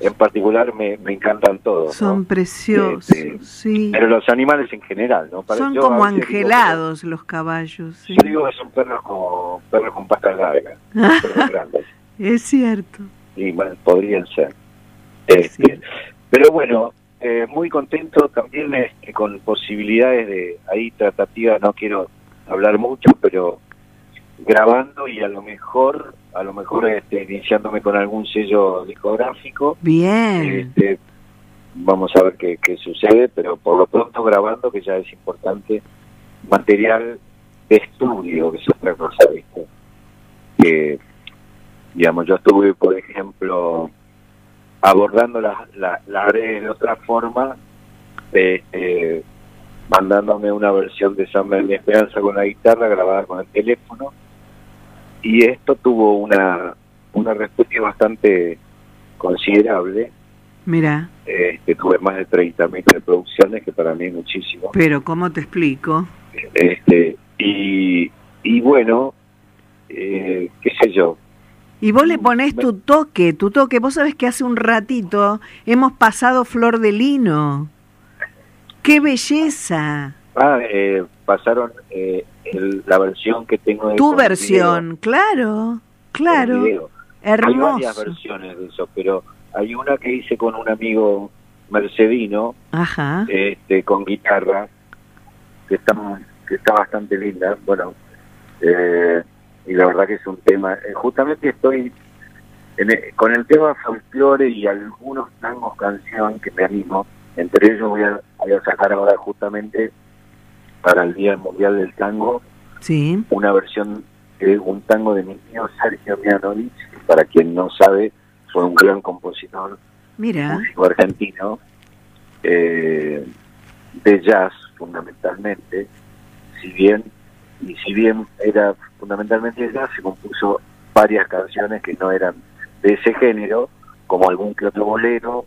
en particular, me, me encantan todos. ¿no? Son preciosos, Este, sí. Pero los animales en general, ¿no? Para- Son yo como digo angelados los caballos. sí. yo digo que son perros con, perros con patas largas, perros grandes. Es cierto. y bueno, podrían ser. Este, Pero bueno, eh, muy contento también este, con posibilidades de ahí tratativa, no quiero hablar mucho, pero grabando y a lo mejor, a lo mejor este, iniciándome con algún sello discográfico. Bien. Este, vamos a ver qué, qué sucede, pero por lo pronto grabando, que ya es importante, material de estudio, que es otra cosa, ¿viste? Que, digamos, yo estuve, por ejemplo, abordando las la, la redes de otra forma, eh, eh, mandándome una versión de Samba de mi Esperanza con la guitarra grabada con el teléfono, y esto tuvo una, una respuesta bastante considerable. Mira, Este, tuve más de 30.000 reproducciones, que para mí es muchísimo. pero ¿cómo te explico? Este, y, y bueno, eh, qué sé yo, Y vos le ponés tu toque, tu toque. Vos sabés que hace un ratito hemos pasado Flor de Lino. ¡Qué belleza! ah, eh, pasaron eh, el- la versión que tengo de Tu versión, claro, video, claro. video. Hay varias Hermoso. versiones de eso, pero hay una que hice con un amigo mercedino, Ajá. este, con guitarra, que está, que está bastante linda. Bueno, eh, y la verdad que es un tema. eh, justamente estoy en el- con el tema folclore y algunos tangos canción que me animo. Entre ellos voy a, voy a sacar ahora justamente para el Día Mundial del Tango Sí. una versión de un tango de mi tío Sergio Mianovich, que para quien no sabe, fue un gran compositor Mira, músico argentino, eh, de jazz fundamentalmente, si bien, y si bien era fundamentalmente jazz, se compuso varias canciones que no eran de ese género, como algún que otro bolero,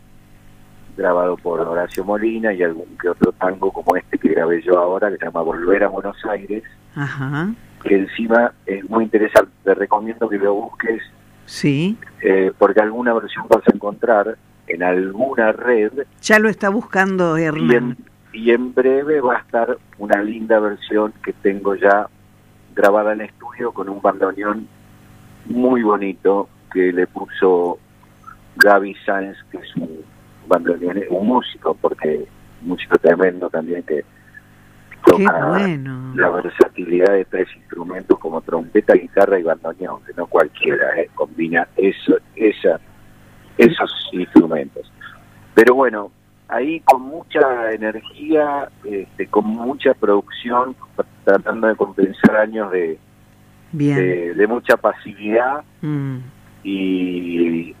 grabado por Horacio Molina, y algún que otro tango como este que grabé yo ahora, que se llama Volver a Buenos Aires, ajá. que encima es muy interesante, te recomiendo que lo busques, Sí. eh, porque alguna versión vas a encontrar en alguna red Ya lo está buscando y Hernán. en, y en breve va a estar una linda versión que tengo ya grabada en estudio con un bandoneón muy bonito que le puso Gaby Sáenz, que es un bandoneón, un músico, porque un músico tremendo también que toca bueno. la versatilidad de tres instrumentos como trompeta, guitarra y bandoneón, que no cualquiera eh, combina eso, esa, esos instrumentos. Pero bueno, ahí con mucha energía, este, con mucha producción, tratando de compensar años de, Bien. de, de mucha pasividad Mm. y,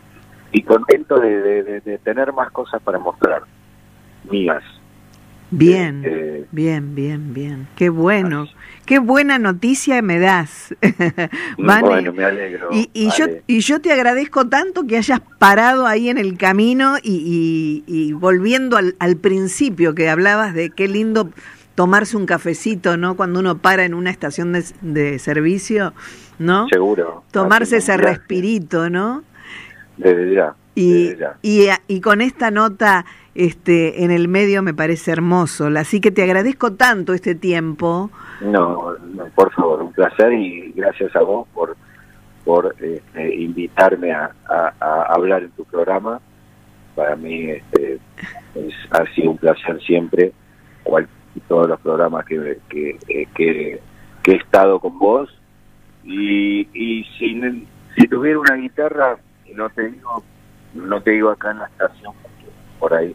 y contento de, de- tener más cosas para mostrar, mías. Bien, Eh, bien, bien, bien. Qué bueno. Qué buena noticia me das. Vane. bueno, me alegro. Y, y yo, y yo te agradezco tanto que hayas parado ahí en el camino y, y- y volviendo al, al principio que hablabas de qué lindo tomarse un cafecito, ¿no? Cuando uno para en una estación de, de servicio, ¿no? Seguro. Tomarse ese respirito, ¿no? Desde ya. Y, desde ya. y, y con esta nota este, en el medio me parece hermoso. Así que te agradezco tanto este tiempo. No, no, por favor, un placer y gracias a vos por por este, invitarme a, a- a hablar en tu programa. Para mí este, es, ha sido un placer siempre, cual, todos los programas que, que, que, que- que he estado con vos. Y, y si, si tuviera una guitarra, no te digo, no te digo acá en la estación, porque por ahí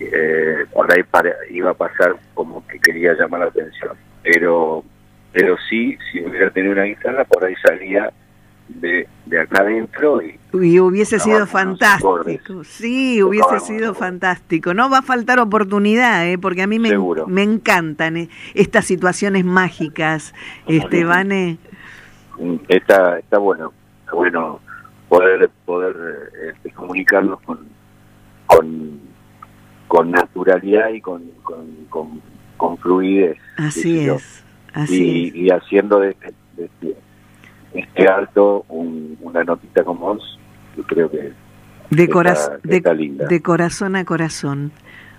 eh, por ahí para- iba a pasar como que quería llamar la atención. Pero pero sí, si hubiera tenido una guitarra, por ahí salía de, de acá adentro y Y hubiese sido fantástico. Sí, hubiese sido fantástico. No va a faltar oportunidad, ¿eh? porque a mí me, me encantan eh, estas situaciones mágicas, este, Vane. mm, está está bueno, está bueno poder poder eh, este, comunicarnos con con con naturalidad y con con, con, con fluidez. Así es, así y, y haciendo de este, de este, este alto un- una notita como vos, yo creo que De, está- coraz- que de, está linda. de corazón a corazón.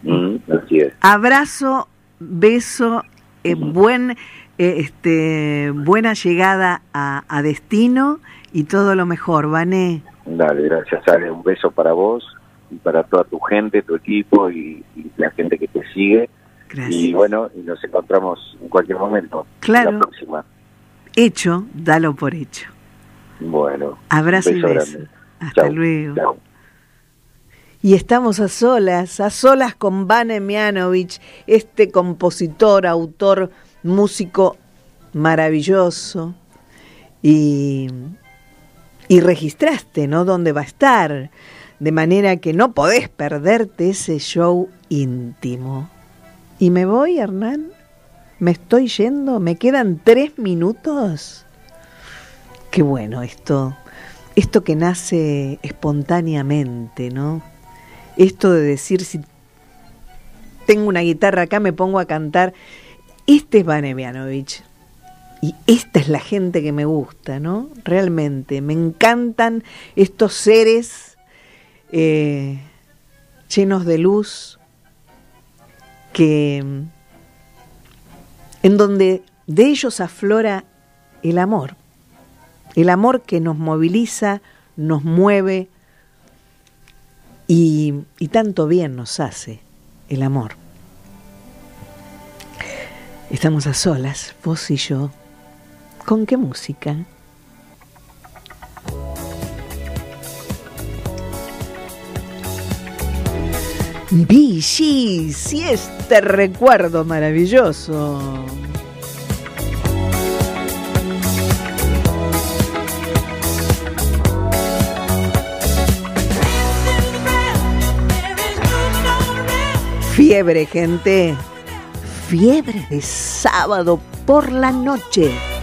Mm, así es. Abrazo, beso, eh, buen, eh, este, buena llegada a, a destino y todo lo mejor, Vané. Dale, gracias Ale, un beso para vos y para toda tu gente, tu equipo y, y la gente que te sigue. Gracias. Y bueno, y nos encontramos en cualquier momento. Claro. La próxima. hecho, dalo por hecho. Bueno. Abrazo y beso beso. grande. Hasta Chau, luego. chau. Y estamos a solas, a solas con Vane Mianovich, este compositor, autor, músico maravilloso. Y, y registraste, ¿no? Dónde va a estar. De manera que no podés perderte ese show íntimo. ¿Y me voy, Hernán? ¿Me estoy yendo? ¿Me quedan tres minutos? Qué bueno esto. Esto que nace espontáneamente, ¿no? Esto de decir si tengo una guitarra acá me pongo a cantar. Este es Vane Mianovich. Y esta es la gente que me gusta, ¿no? Realmente, me encantan estos seres eh, llenos de luz que en donde de ellos aflora el amor, el amor que nos moviliza, nos mueve y tanto bien nos hace el amor. Estamos a solas, vos y yo. ¿Con qué música? Gees y este recuerdo maravilloso. Fiebre, gente. Fiebre de sábado por la noche.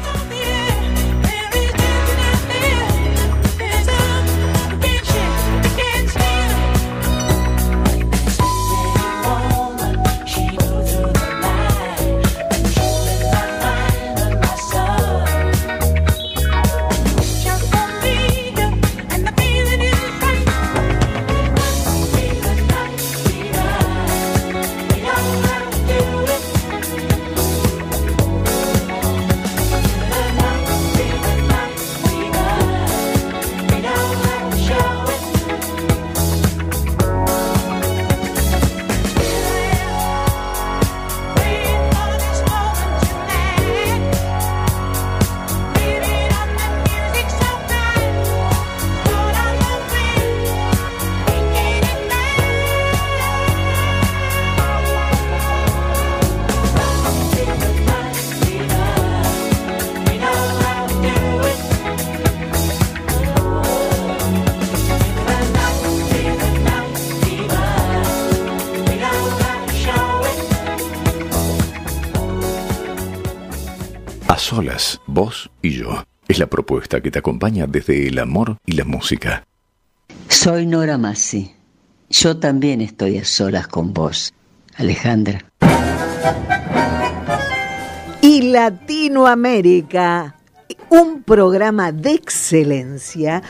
Solas, vos y yo. Es la propuesta que te acompaña desde el amor y la música. Soy Nora Massi. Yo también estoy a solas con vos, Alejandra. y Latinoamérica, un programa de excelencia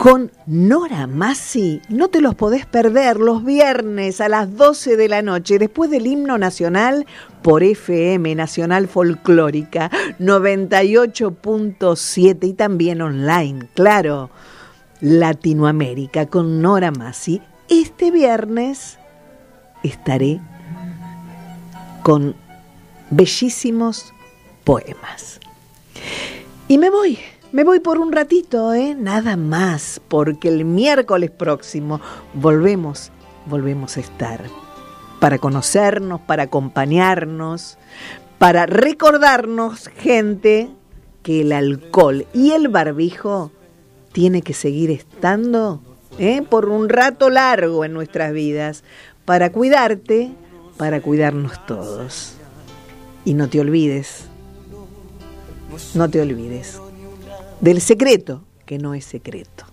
con Nora Massi. No te los podés perder los viernes a las 12 de la noche, después del himno nacional por FM Nacional Folclórica 98.7 y también online, claro. Latinoamérica con Nora Massi. Este viernes estaré con bellísimos poemas. Y me voy, me voy por un ratito, ¿eh? Nada más, porque el miércoles próximo volvemos, volvemos a estar para conocernos, para acompañarnos, para recordarnos, gente, que el alcohol y el barbijo tiene que seguir estando ¿eh? por un rato largo en nuestras vidas, para cuidarte, para cuidarnos todos. Y no te olvides, no te olvides del secreto, que no es secreto.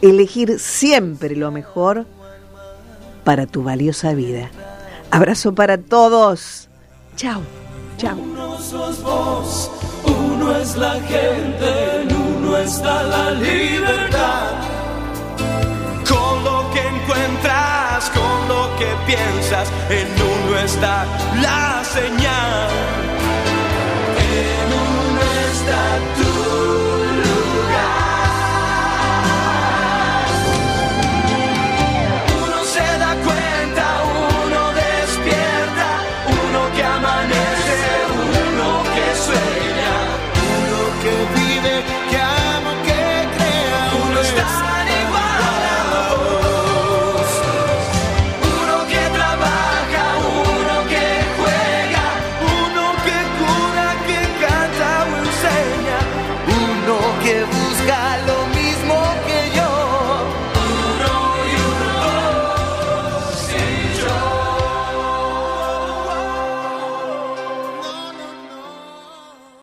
Elegir siempre lo mejor para tu valiosa vida. Abrazo para todos. Chao, chao. Uno sos vos, uno es la gente, en uno está la libertad. Con lo que encuentras, con lo que piensas, en uno está la señal. En uno está tu